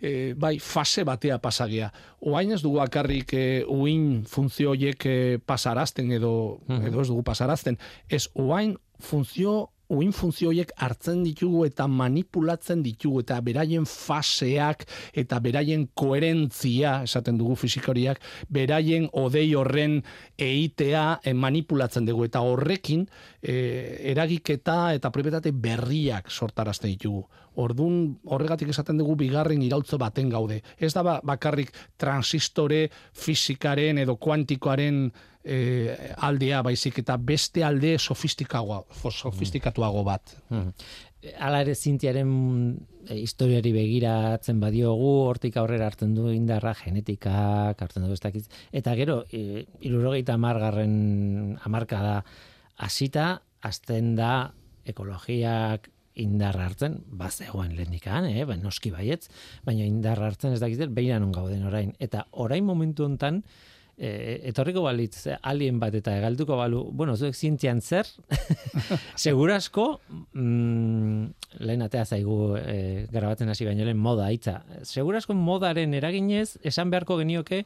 e, bai fase batea pasagia. Oain ez dugu akarrik e, uin funtzio horiek e, pasarazten edo, edo ez dugu pasarazten. Ez oain funtzio uin horiek hartzen ditugu eta manipulatzen ditugu eta beraien faseak eta beraien koherentzia, esaten dugu fisikoriak, beraien odei horren eitea eh, manipulatzen dugu eta horrekin eh, eragiketa eta proprietate berriak sortarazten ditugu. Ordun horregatik esaten dugu bigarren iraultzo baten gaude. Ez da ba- bakarrik transistore fisikaren edo kuantikoaren eh, aldea baizik eta beste alde sofistikagoa, sofistikatuago bat. Hmm. Hala ere zintiaren e, historiari begiratzen badiogu, hortik aurrera hartzen du indarra genetikak, hartzen du ez dakit. Eta gero, e, irurogeita amargarren amarka da hasita, azten da ekologiak indarra hartzen, bazegoen lehendikan, eh? ba, noski baietz, baina indarra hartzen ez dakit, beira non gauden orain. Eta orain momentu hontan, e, etorriko balitz alien bat eta galduko balu, bueno, zuek zientzian zer, segurasko, mm, lehen atea zaigu e, garabatzen hasi baino lehen moda hitza. Segurasko modaren eraginez, esan beharko genioke,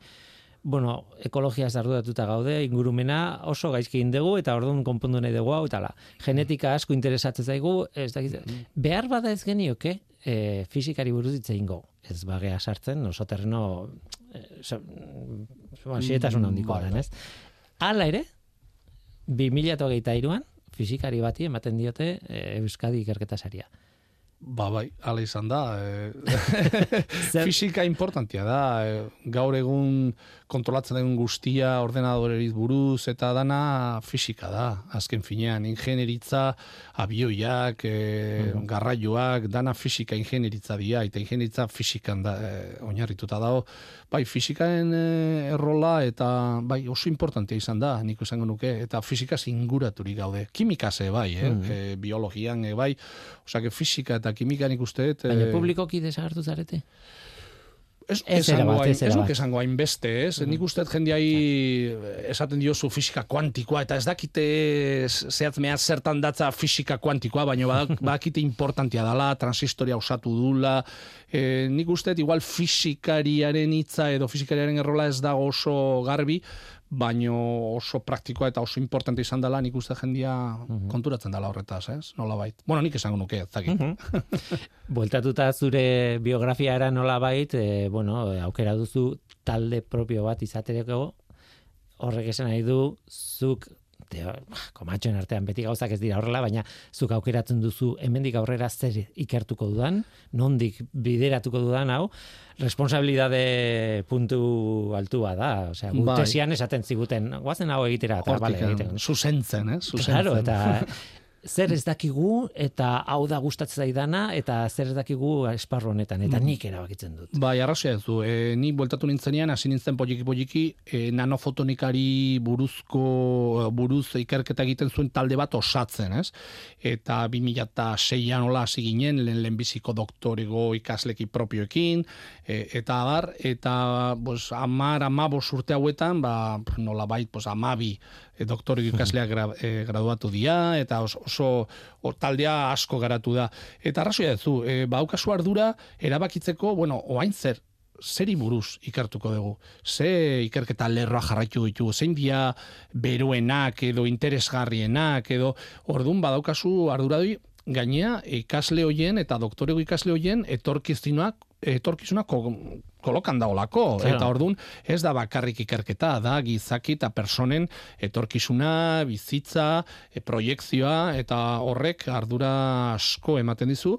bueno, ekologia arduratuta gaude, ingurumena oso gaizki egin dugu eta orduan konpondu nahi dugu hau eta. Genetika asko interesatzen zaigu, ez dakit, behar bada ez genioke, e, fisikari buruz hitz egingo. Ez bagea sartzen, oso terreno e, so, handiko mm, ez? Hala ere, 2023an fisikari bati ematen diote e, Euskadi ikerketa saria. Ba, bai, ala izan da. E, fisika importantia da. E, gaur egun kontrolatzen den guztia ordenadoreriz buruz eta dana fisika da. Azken finean, ingenieritza, abioiak, e, garraioak, dana fisika ingenieritza dira, eta ingenieritza fisikan da, e, oinarrituta dago. Bai, fisikaren e, errola eta bai, oso importantea izan da, nik esango nuke, eta fisikaz inguraturik gaude. Kimikase bai, eh? e, biologian e, bai, osea, fisika eta kimika nik uste dut... Baina eh, publikoki desagertu zarete? Ez, Ez esango ez ez nuke esango hain beste, ez? Nik uste dut jendeai esaten diozu fisika kuantikoa, eta ez dakite zehatz mehaz zertan datza fisika kuantikoa, baina badak- badakite importantia dala, transistoria osatu dula, e, nik uste igual fisikariaren hitza edo fisikariaren errola ez dago oso garbi, baino oso praktikoa eta oso importante izan dela nik uste jendia Mhm. konturatzen dela horretaz, ez? Nola bait. Bueno, nik esango nuke, ez dakit. Mhm. Bueltatuta zure biografiara nola bait, e, bueno, aukera duzu talde propio bat izatereko, horrek esan nahi du, zuk, te, komatxoen artean beti gauzak ez dira horrela, baina zuk aukeratzen duzu hemendik aurrera zer ikertuko dudan, nondik bideratuko dudan hau, responsabilidade puntu altua da, osea, gu Bai. esaten ziguten, guazen hau egitera, eta bale, Hortik, egiten. zuzentzen, eh? Zuzentzen. Claro, eta zer ez dakigu eta hau da gustatzen zaidana eta zer ez dakigu esparru honetan eta mm. nik erabakitzen dut. Bai, arrasia ez du. E, eh, ni bueltatu nintzenean hasi nintzen poliki poliki e, eh, nanofotonikari buruzko eh, buruz ikerketa egiten zuen talde bat osatzen, ez? Eta 2006an hola hasi ginen len len biziko doktorego ikasleki propioekin e, eta bar eta pues 10 15 urte hauetan ba nolabait pues 12 Eh, doktore ikasleak gra, e, graduatu dira, eta oso, oso taldea asko garatu da. Eta arrazoia duzu, eh, e, baukazu ardura erabakitzeko, bueno, oain zer, zeri buruz ikartuko dugu? Ze ikerketa lerroa jarraitu ditugu? Zein dia beroenak edo interesgarrienak edo ordun badaukazu arduradoi gainea ikasle hoien eta doktorego ikasle hoien etorkizunak etorkizuna ko, kolokan daolako Claro. eta ordun ez da bakarrik ikerketa da gizaki eta personen etorkizuna bizitza e, proiekzioa eta horrek ardura asko ematen dizu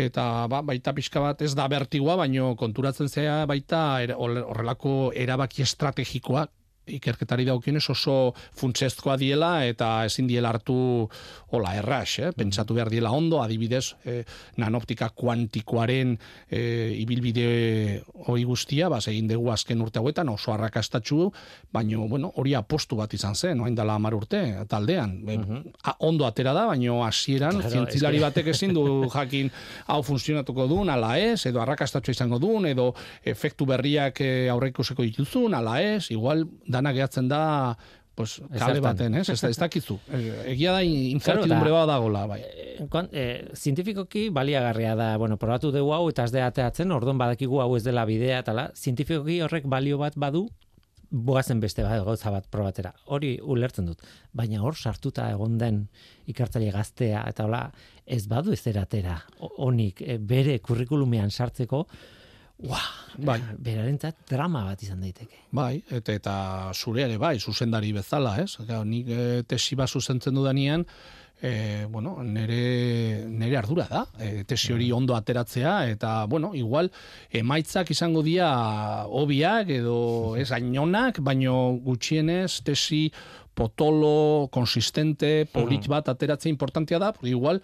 eta ba, baita pixka bat ez da bertigoa, baino konturatzen zea baita er- horrelako erabaki estrategikoak ikerketari daukionez oso funtsezkoa diela eta ezin diela hartu hola erras, eh? pentsatu behar diela ondo, adibidez eh, nanoptika kuantikoaren eh, ibilbide hori guztia, bas, egin dugu azken urte hauetan oso arrakastatxu, baino bueno, hori apostu bat izan zen, oain dela hamar urte taldean. E, a- ondo atera da, baino hasieran Claro, zientzilari es que- batek ezin du jakin hau funtzionatuko duen, ala ez, edo arrakastatxo izango duen, edo efektu berriak eh, aurreikusiko dituzun, ala ez, igual dana gehatzen da pues, kale baten, ez? Ez, ez dakizu. Egia da incertidumbre bat dagola, bai. Eh, zientifikoki baliagarria da, bueno, probatu dugu hau eta ez da ateatzen, orduan badakigu hau ez dela bidea eta la, zientifikoki horrek balio bat badu, boazen beste bat gauza bat probatera. Hori ulertzen dut. Baina hor sartuta egon den ikartzaile gaztea eta hola ez badu ez eratera honik eh, bere kurrikulumean sartzeko Ua, Bai. berarentzat drama bat izan daiteke. Bai, eta, eta zure ere bai, zuzendari bezala, ez? Gau, nik e, tesi bat zuzentzen dudanean, e, bueno, nere, nere ardura da, e, tesi hori ondo ateratzea, eta, bueno, igual, emaitzak izango dira hobiak edo ez ainonak, baino gutxienez tesi potolo, konsistente, polit bat ateratzea importantea da, porque igual,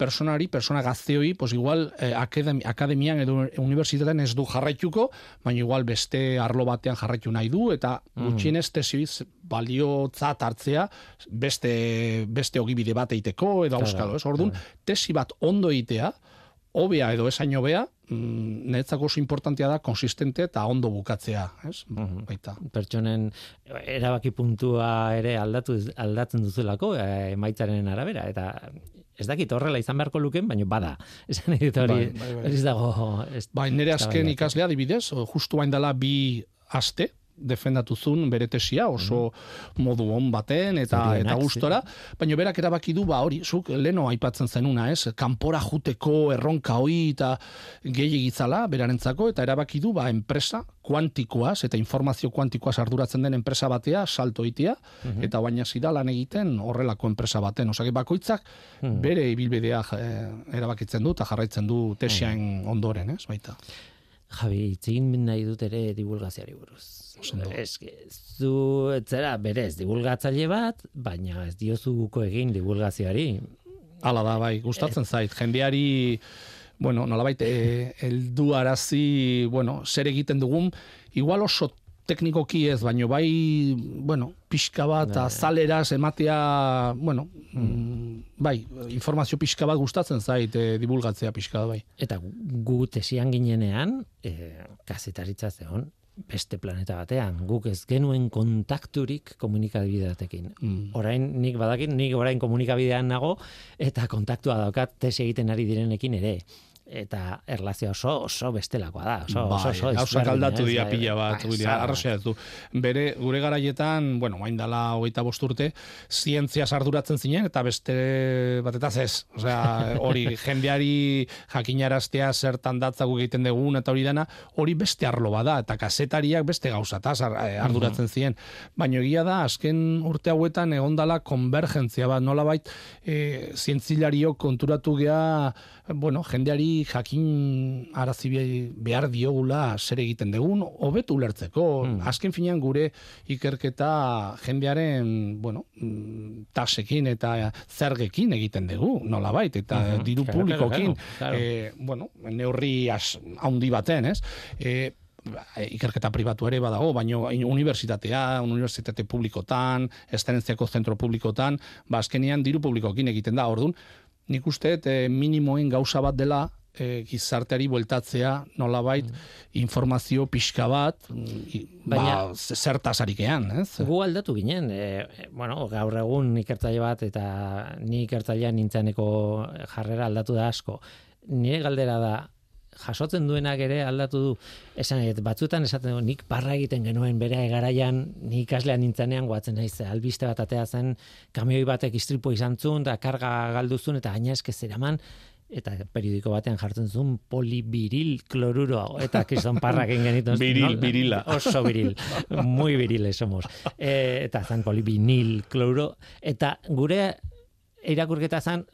personari, persona gazteoi, pues igual eh, akademi, akademian edo unibertsitatean ez du jarraituko, baina igual beste arlo batean jarraitu nahi du, eta gutxienez tesioiz baliotzat hartzea beste, beste ogibide bat eiteko, edo auskalo, ez? Orduan, tesi bat ondo eitea, hobea edo esain hobea, mm, niretzako oso importantea da konsistente eta ondo bukatzea, ez? Baita. pertsonen erabaki puntua ere aldatu aldatzen duzulako eh, emaitzaren arabera eta ez dakit horrela izan beharko luken, baina bada. Esan nahi dut hori, Bai, bai, bai. ez dago... Ez, Bai, nire azken ikaslea adibidez, o, justu hain dela bi aste, defendatu zuen bere tesia oso modu on baten eta Zorionak, eta gustora, baina berak erabaki du ba hori, zuk leno aipatzen zenuna, ez? Kanpora juteko erronka hori eta gehiagitzala berarentzako eta erabaki du ba enpresa kuantikoaz eta informazio kuantikoaz arduratzen den enpresa batea salto itea eta baina zida lan egiten horrelako enpresa baten. Osake bakoitzak bere ibilbidea eh, erabakitzen du eta jarraitzen du tesiain ondoren, ez? Baita. Javi, itzegin nahi dut ere divulgazioari buruz. Ez, zu etzera berez divulgatzaile bat, baina ez diozu guko egin divulgazioari. Hala da, bai, gustatzen zait. Jendeari, bueno, nolabait, e, eldu arazi, bueno, zer egiten dugun, igual oso teknikoki ez, baino bai, bueno, pixka bat, azaleraz ematea, bueno, mm, bai, informazio pixka bat gustatzen zait, e, divulgatzea pixka bai. Eta gu tesian ginenean, e, kazetaritza zeon, beste planeta batean. Guk ez genuen kontakturik komunikabideatekin. Mm. Orain nik badakit, nik orain komunikabidean nago eta kontaktua daukat tesi egiten ari direnekin ere. Eta erlazio oso oso bestelakoa da. Oso, bai, oso, oso gauzak aldatu dira pila bat, bai, ez du. Bere, gure garaietan, bueno, main dala hogeita bosturte, zientzia sarduratzen zinen, eta beste batetaz ez. Osea, hori jendeari jakinaraztea zertan datzagu egiten dugun, eta hori dana, hori beste arlo bada, eta kasetariak beste gauzataz eh, arduratzen ziren. Baina egia da, azken urte hauetan egondala konvergentzia bat, nolabait, e, zientzilariok konturatu gea, bueno, jendeari jakin arazi be- behar diogula zer egiten dugun, hobetu ulertzeko. Mm. Azken finean gure ikerketa jendearen, bueno, mm, tasekin eta zergekin egiten dugu, nolabait, eta Mhm, diru claro, publikokin, claro, eh, bueno, neurri as, haundi baten, ez? E, ikerketa pribatu ere badago, baino unibertsitatea, unibertsitate publikotan, estenentziako zentro publikotan, ba, azkenean diru publikokin egiten da, orduan, nik uste dut, eh, minimoen gauza bat dela, e, gizarteari bueltatzea nolabait informazio pixka bat mm, i- Baina- ba, ze- zertaz arikean, ez? Gu aldatu ginen, e, e, bueno, gaur egun ikertzaile bat eta ni ikertzailean nintzeneko jarrera aldatu da asko. Nire galdera da, jasotzen duenak ere aldatu du. Esan batzuetan esaten du, nik parra egiten genuen bere garaian, ni ikaslean nintzenean guatzen naiz, albiste bat atea zen, kamioi batek istripo izan zuen, eta karga galduzun, eta gaina eske zeraman, eta periodiko batean jartzen zuen polibiril kloruro, eta kriston parrak egin genituen. Biril, birila. Oso biril, muy viriles somos. E, eta zan polibinil kloruro, eta gure irakurketa zan,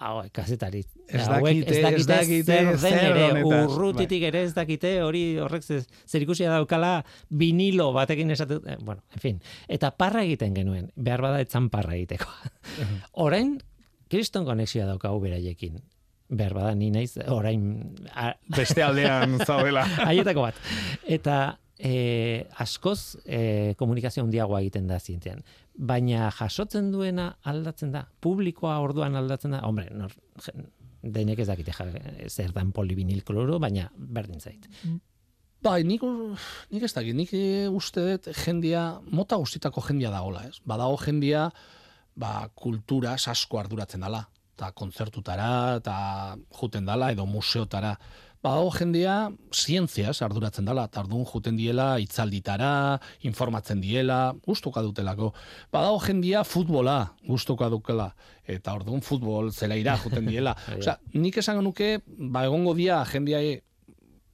hau, kazetari. Ez Hauek dakite, ez dakite zer den zer ere, honetaz, urrutitik ere ez dakite, hori horrek zer ikusia daukala vinilo batekin esatu, eh, bueno, en fin. Eta parra egiten genuen, behar bada etzan parra egiteko. Orain, kriston konexioa daukagu beraiekin. Behar bada, ni naiz, orain, a, Beste aldean zaudela. haietako bat. Eta e, askoz e, komunikazio handiagoa egiten da zientzian. Baina jasotzen duena aldatzen da. Publikoa orduan aldatzen da. Hombre, nor, denek ez dakite ja, zer dan polivinil kloro, baina berdin zait. Bai, nik, nik ez dakit, nik eh, uste dut jendia, mota guztitako jendia dagola, ez? Badago jendia, ba, kultura asko arduratzen dala, eta kontzertutara, eta juten dala, edo museotara. Badago jendia, zientziaz arduratzen dala, eta orduan juten diela, itzalditara, informatzen diela, gustuka dutelako. Badago jendia, futbola gustuka dukela, eta orduan futbol zelaira juten diela. Osea, nik esango nuke, ba, egongo dia jendia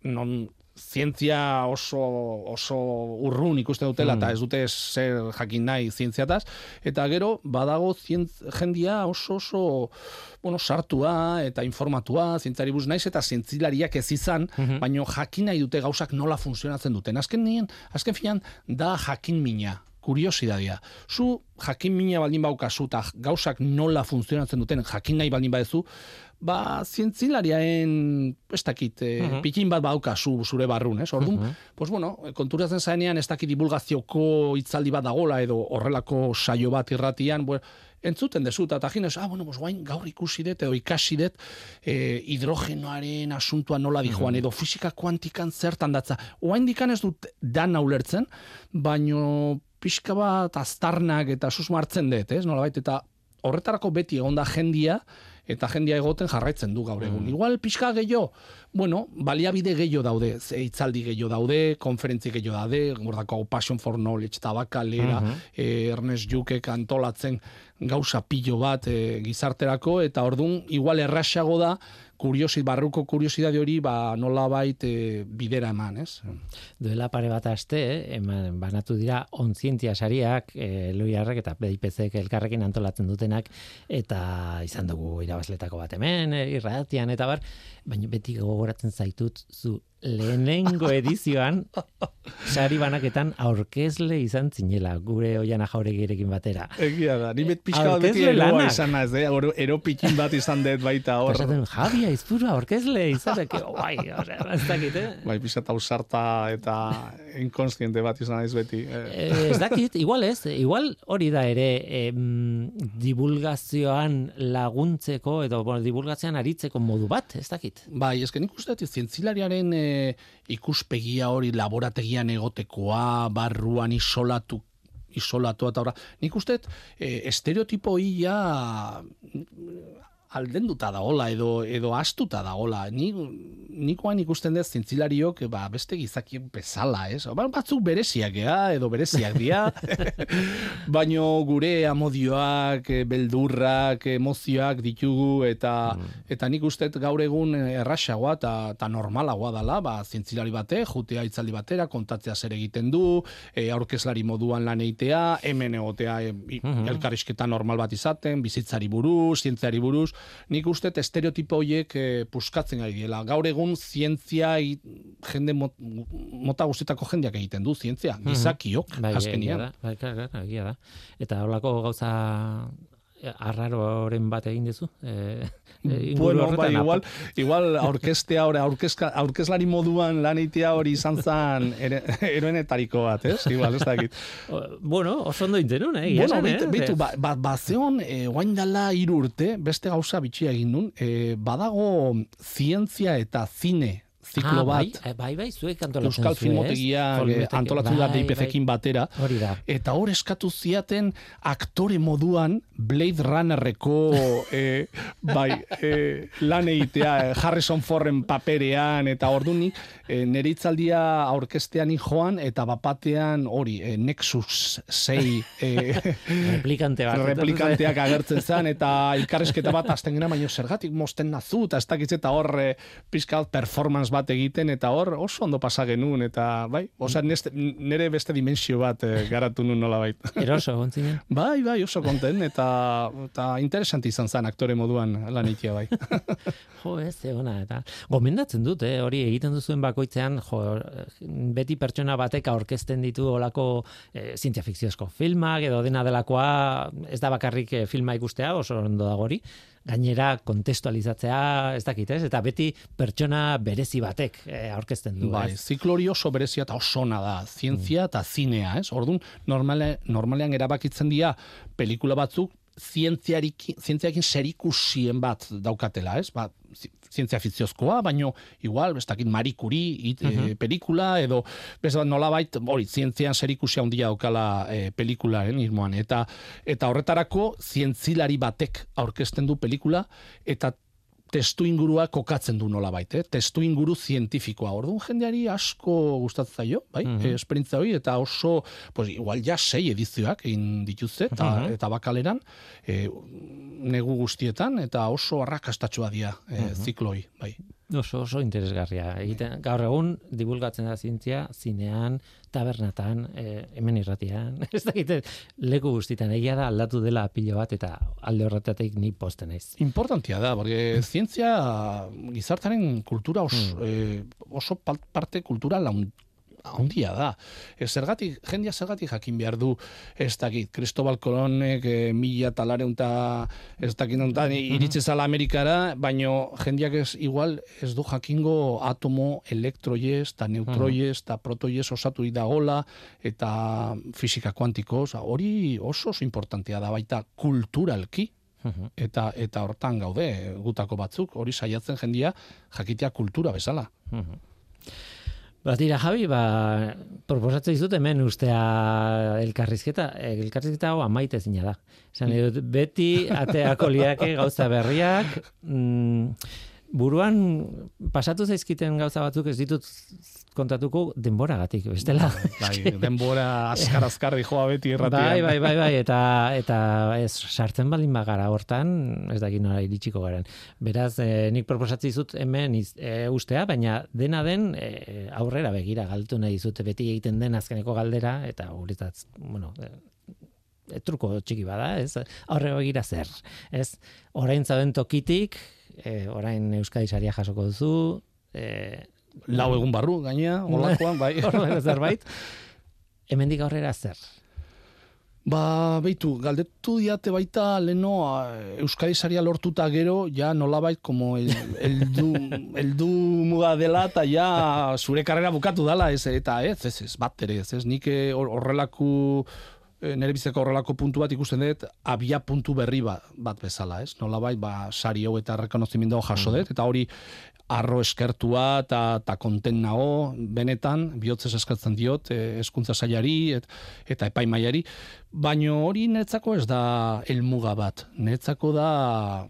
non zientzia oso, oso urrun ikusten dutela, eta ez dute zer jakin nahi zientziataz, eta gero badago zientz, jendia oso oso bueno, sartua eta informatua, zientziari buz naiz, eta zientzilariak ez izan, baino jakin nahi dute gauzak nola funtzionatzen duten. Azken nien, azken finan, da jakin mina, kuriosidadia. Zu jakin mina baldin baukazu eta gauzak nola funtzionatzen duten jakin nahi baldin badezu, ba, zientzilariaen, ez dakit, eh, pikin bat baukazu zure barrun, ez? Orduan, pues bueno, konturatzen zaenean ez dakit divulgazioko hitzaldi bat dagola edo horrelako saio bat irratian, bueno, entzuten dezut, eta jinez, ah, bueno, pues guain gaur ikusi dut, edo ikasi dut, eh, hidrogenoaren asuntua nola dijoan, edo fisika kuantikan zertan datza. Oain dikan ez dut dan ulertzen, baino pixka bat aztarnak eta susmartzen dut, ez? Nolabait, eta horretarako beti egonda jendia, eta jendia egoten jarraitzen du gaur egun. Igual pixka gehiago, bueno, baliabide gehiago daude, ze hitzaldi gehiago daude, konferentzi gehiago daude, gordako Passion for Knowledge, tabakalera, eh, Ernest Jukek antolatzen gauza pilo bat eh, gizarterako, eta ordun igual errasago da, kuriosi, barruko kuriosidade hori, ba, nola bait bidera eman, ez? Duela pare bat aste, eh, eman, banatu dira onzientzia sariak, e, Luiarrek eta BIPC elkarrekin antolatzen dutenak, eta izan dugu irabazletako bat hemen, eh, irratian, eta bar, baina beti gogoratzen zaitut zu lehenengo edizioan sari banaketan aurkezle izan zinela, gure oiana jauregirekin batera. Egia da, ni bet pixka bat beti eroa izan naiz, eh? Oro- ero pikin bat izan dut baita hor. Esaten, Javi, aizpuru aurkezle izateke, guai, osea, ez dakit, eh? Bai, pixka eta ausarta eta inkonstiente bat izan naiz beti. Eh, Eh, ez dakit, igual ez, igual hori da ere em, divulgazioan laguntzeko edo bueno, divulgazioan aritzeko modu bat, ez dakit. Bai, esken nik uste dut, zientzilariaren eh, ikuspegia hori laborategian egotekoa, barruan isolatu isolatu eta ora. Nik uste eh, estereotipo ia aldenduta dagola edo edo astuta dagola. Ni nikoan ikusten dut zintzilariok ba, beste gizakien bezala, ez? Ba, batzuk bereziak ea, edo bereziak dira, baino gure amodioak, eh, beldurrak, emozioak ditugu, eta Mm. eta nik uste dut gaur egun errasagoa eta eta normalagoa dela, ba, zintzilari bate, jutea itzaldi batera, kontatzea zer egiten du, e, aurkezlari moduan lan egitea, hemen egotea e, i- Mhm. elkarrizketa normal bat izaten, bizitzari buruz, zientziari buruz, nik uste estereotipo horiek e, puskatzen ari diela. Gaur egun zientzia i- jende mot, mota guztietako jendeak egiten du zientzia, gizakiok, Bai, egia azkenian. da, bai, claro, claro, egia da. Eta holako gauza arraroren bat egin? Eh, eh, inguru Bueno, apa- igual, igual aurkestea hori, aurkezka, aurkezlari moduan lan egitea hori izan ere, eroenetariko bat, ez? Igual, ez dakit. Bueno, oso ondo intzen eh? Bueno, esan, bitu, eh? bitu, ba, ba, ba zeon, e, guain dela hiru urte, beste gauza bitxia egin nun, e, badago zientzia eta zine ziklo ah, bai, bat, eh, bai, bai, zuek antolatzen Euskal Filmotegia eh, antolatzen da bai, DIPZ-ekin batera, bai. Hori da. eta hor eskatu ziaten aktore moduan Blade Runnerreko e, bai, e, lan egitea e, Harrison Forden paperean eta ordunik e, nire itzaldia aurkestean joan eta bapatean hori e, Nexus 6 e, Replikante bat. replikanteak agertzen zen eta elkarrezketa bat azten gena baino zergatik mosten nazu eta ez dakitz eta hor e, pizka bat performance bat egiten eta hor oso ondo pasa genuen eta bai, osea neste, nire beste dimensio bat e, garatu nun nola bait. Eroso, gontzinen. Bai, bai, oso konten, eta, eta interesanti izan zen aktore moduan lan egitea bai. Jo, ez, egona, eta gomendatzen dut, eh, hori egiten duzuen bakoitzean, jo, beti pertsona batek aurkezten ditu olako eh, zientzia fikziozko filmak, edo dena delakoa, ez da bakarrik eh, filma ikustea, oso ondo dago hori, gainera kontestualizatzea, ez dakit, ez? Eta beti pertsona berezi batek eh, aurkezten du, Bai, ez? ziklo hori oso berezia eta oso ona da, zientzia eta zinea, ez? Orduan, normale, normalean erabakitzen dira pelikula batzuk zientziarekin zientziarekin serikusien bat daukatela, ez? Ba, zi- zientzia fikziozkoa, baino igual, ez dakit Marie Curie it, eh, pelikula edo beste bat nolabait hori zientzian serikusia handia daukala eh, pelikularen irmoan eta eta horretarako zientzilari batek aurkezten du pelikula eta testu ingurua kokatzen du nolabait, eh? testu inguru zientifikoa. Orduan jendeari asko gustatzen zaio, bai? Mm Esperintza hori eta oso, pues igual ja sei edizioak egin dituzte eta Mhm. eta bakaleran e, negu guztietan eta oso arrakastatsua dira e, Mhm. zikloi, bai. Oso, oso interesgarria. Egiten, gaur egun, divulgatzen da zientzia, zinean, tabernatan, eh, hemen irratian, ez dakite, leku guztitan, egia da aldatu dela pilo bat, eta alde horretatik ni posten naiz. Importantia da, porque zientzia gizartaren kultura oso, eh, oso parte kultural haun- handia da. E, zergatik, jendia zergatik jakin behar du, ez dakit, Cristobal Colonek e, mila talareun eta ez dakit nontan iritsi zala Amerikara, baino jendiak ez igual ez du jakingo atomo elektroiez, eta neutroiez, eta protoiez osatu dagola, eta fisika kuantiko, hori oso oso importantea da baita kulturalki, eta eta hortan gaude gutako batzuk hori saiatzen jendia jakitea kultura bezala Ba, tira, Javi, ba, proposatzen dizut hemen ustea elkarrizketa, elkarrizketa hau amaite zina da. Esan nahi dut, beti ateako liake gauza berriak, mm, buruan pasatu zaizkiten gauza batzuk ez ditut kontatuko denboragatik, bestela. bai, denbora askar askar dijoa beti erratian Bai, bai, bai, bai, eta eta ez sartzen baldin bagara hortan, ez dakit nola iritsiko garen. Beraz, eh, nik proposatzen dizut hemen iz, eh, ustea, baina dena den eh, aurrera begira galtu nahi dizut beti egiten den azkeneko galdera eta guretzat, bueno, eh, truko txiki bada, ez? Aurre begira zer, ez? Orain zauden tokitik, eh, orain Euskadi saria jasoko duzu, eh, lau egun barru gainea olakoan bai horrela zerbait, hemendik aurrera zer? Ba, beitu, galdetu diate baita leno Euskadi saria lortuta gero, ja nolabait como el, el, du, el du muga dela eta ja zure karrera bukatu dala, ez, eta ez, ez, ez, bat ere, ez, ez, nik eh, hor- horrelaku eh, nire biziko horrelako puntu bat ikusten dut, abia puntu berri bat, bat bezala, ez? Nolabait, ba, sari hau eta rekonozimendu jaso dut, eta hori arro eskertua eta ta konten nago benetan bihotzez eskatzen diot e, eskuntza sailari et, eta epaimaiari baino hori netzako ez da helmuga bat netzako da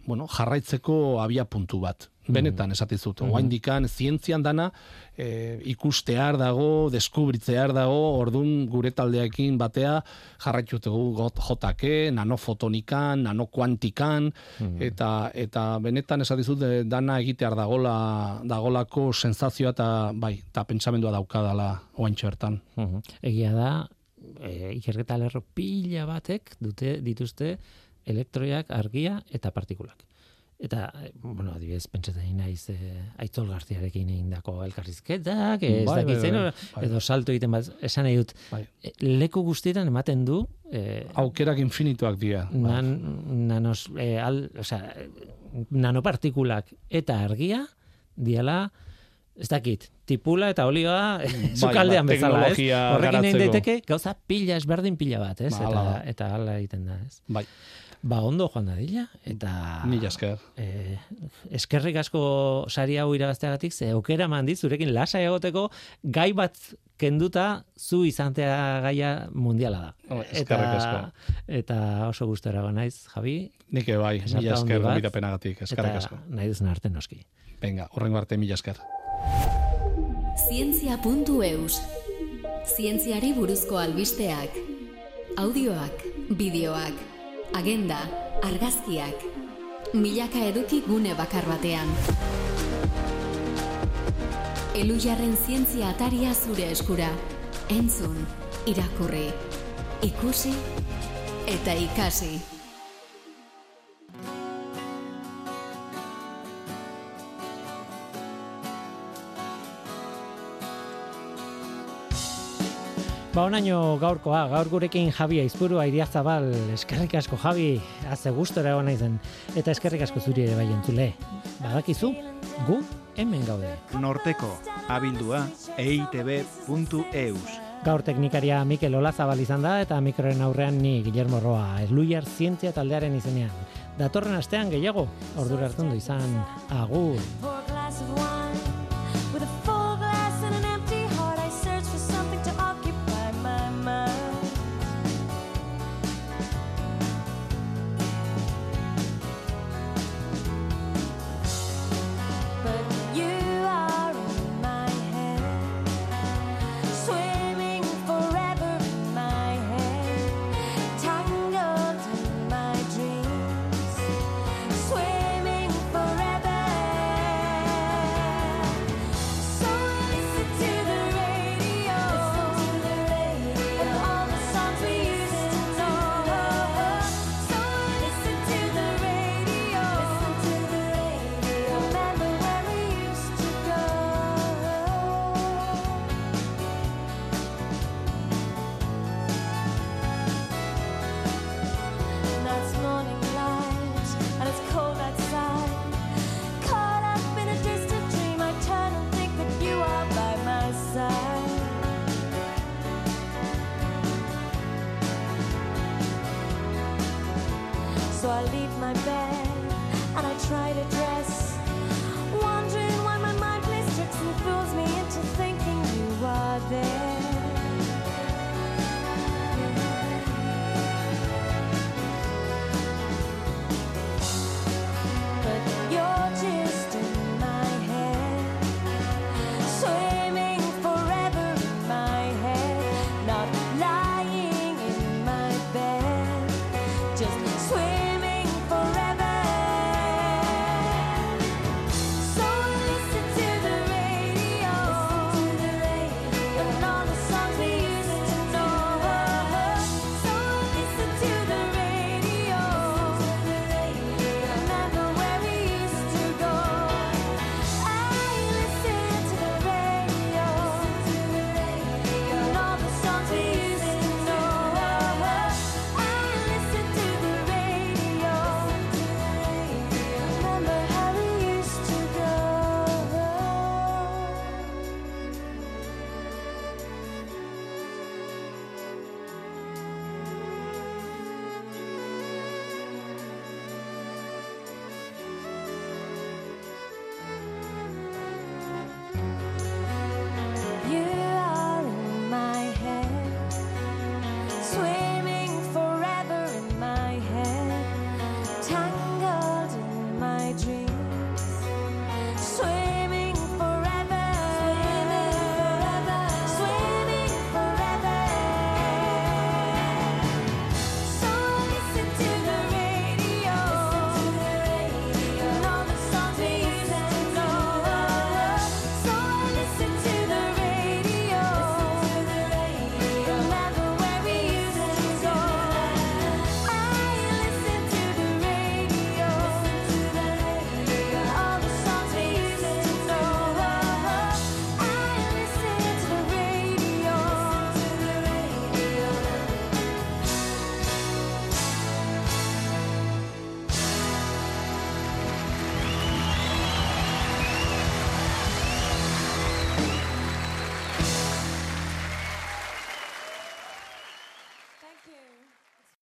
bueno jarraitzeko abia puntu bat benetan esatizut. Mm -hmm. zientzian dana e, ikustear dago, deskubritzear dago, ordun gure taldeekin batea jarraitutegu got jotake, nanofotonikan, nanokuantikan, mm eta eta benetan esatizut dana egitear dagola, dagolako sensazioa eta bai, eta pentsamendua daukadala oaintxo bertan. Mm Egia da, e, ikerketa lerro pila batek dute dituzte elektroiak, argia eta partikulak. Eta, bueno, adibidez, pentsatzen naiz e, Aitzol Garziarekin egindako elkarrizketak, ez bai, bai, bai, bai, edo salto egiten bat, esan nahi dut, bai. E, leku guztietan ematen du... E, Aukerak infinituak dira. Nan, nanos, e, al, o sea, nanopartikulak eta argia diala, ez dakit, tipula eta olioa bai, zukaldean ba, bezala, ez? Horrekin egin daiteke, gauza pila ezberdin pila bat, ez? Ba, eta, eta ala egiten da, ez? Bai. Ba, ondo joan da dila, eta... Mila esker. E, eskerrik asko sari hau irabazteagatik, ze aukera mandi zurekin lasa egoteko gai bat kenduta zu izantea gaia mundiala da. Oh, eskerrik asko. Eta oso gustora naiz, Javi. Nik bai, mila esker, penagatik, eskerrik asko. Eta nahi duzun arte noski. Venga, horrengo arte mila esker. Zientzia.eus Zientziari buruzko albisteak. Audioak, bideoak, agenda, argazkiak, milaka eduki gune bakar batean. Elu jarren zientzia ataria zure eskura, entzun, irakurri, ikusi eta ikasi. Ba, onaino gaurkoa, gaur gurekin Javi Aizpuru, Airiazabal, eskerrik asko Javi, haze gustora egon naizen, eta eskerrik asko zuri ere bai entzule. Badakizu, gu hemen gaude. Norteko, abildua, eitb.eus. Gaur teknikaria Mikel Olazabal izan da, eta mikroren aurrean ni Guillermo Roa, Esluiar Zientzia taldearen izenean. Datorren astean gehiago, ordura hartzen du izan, agur.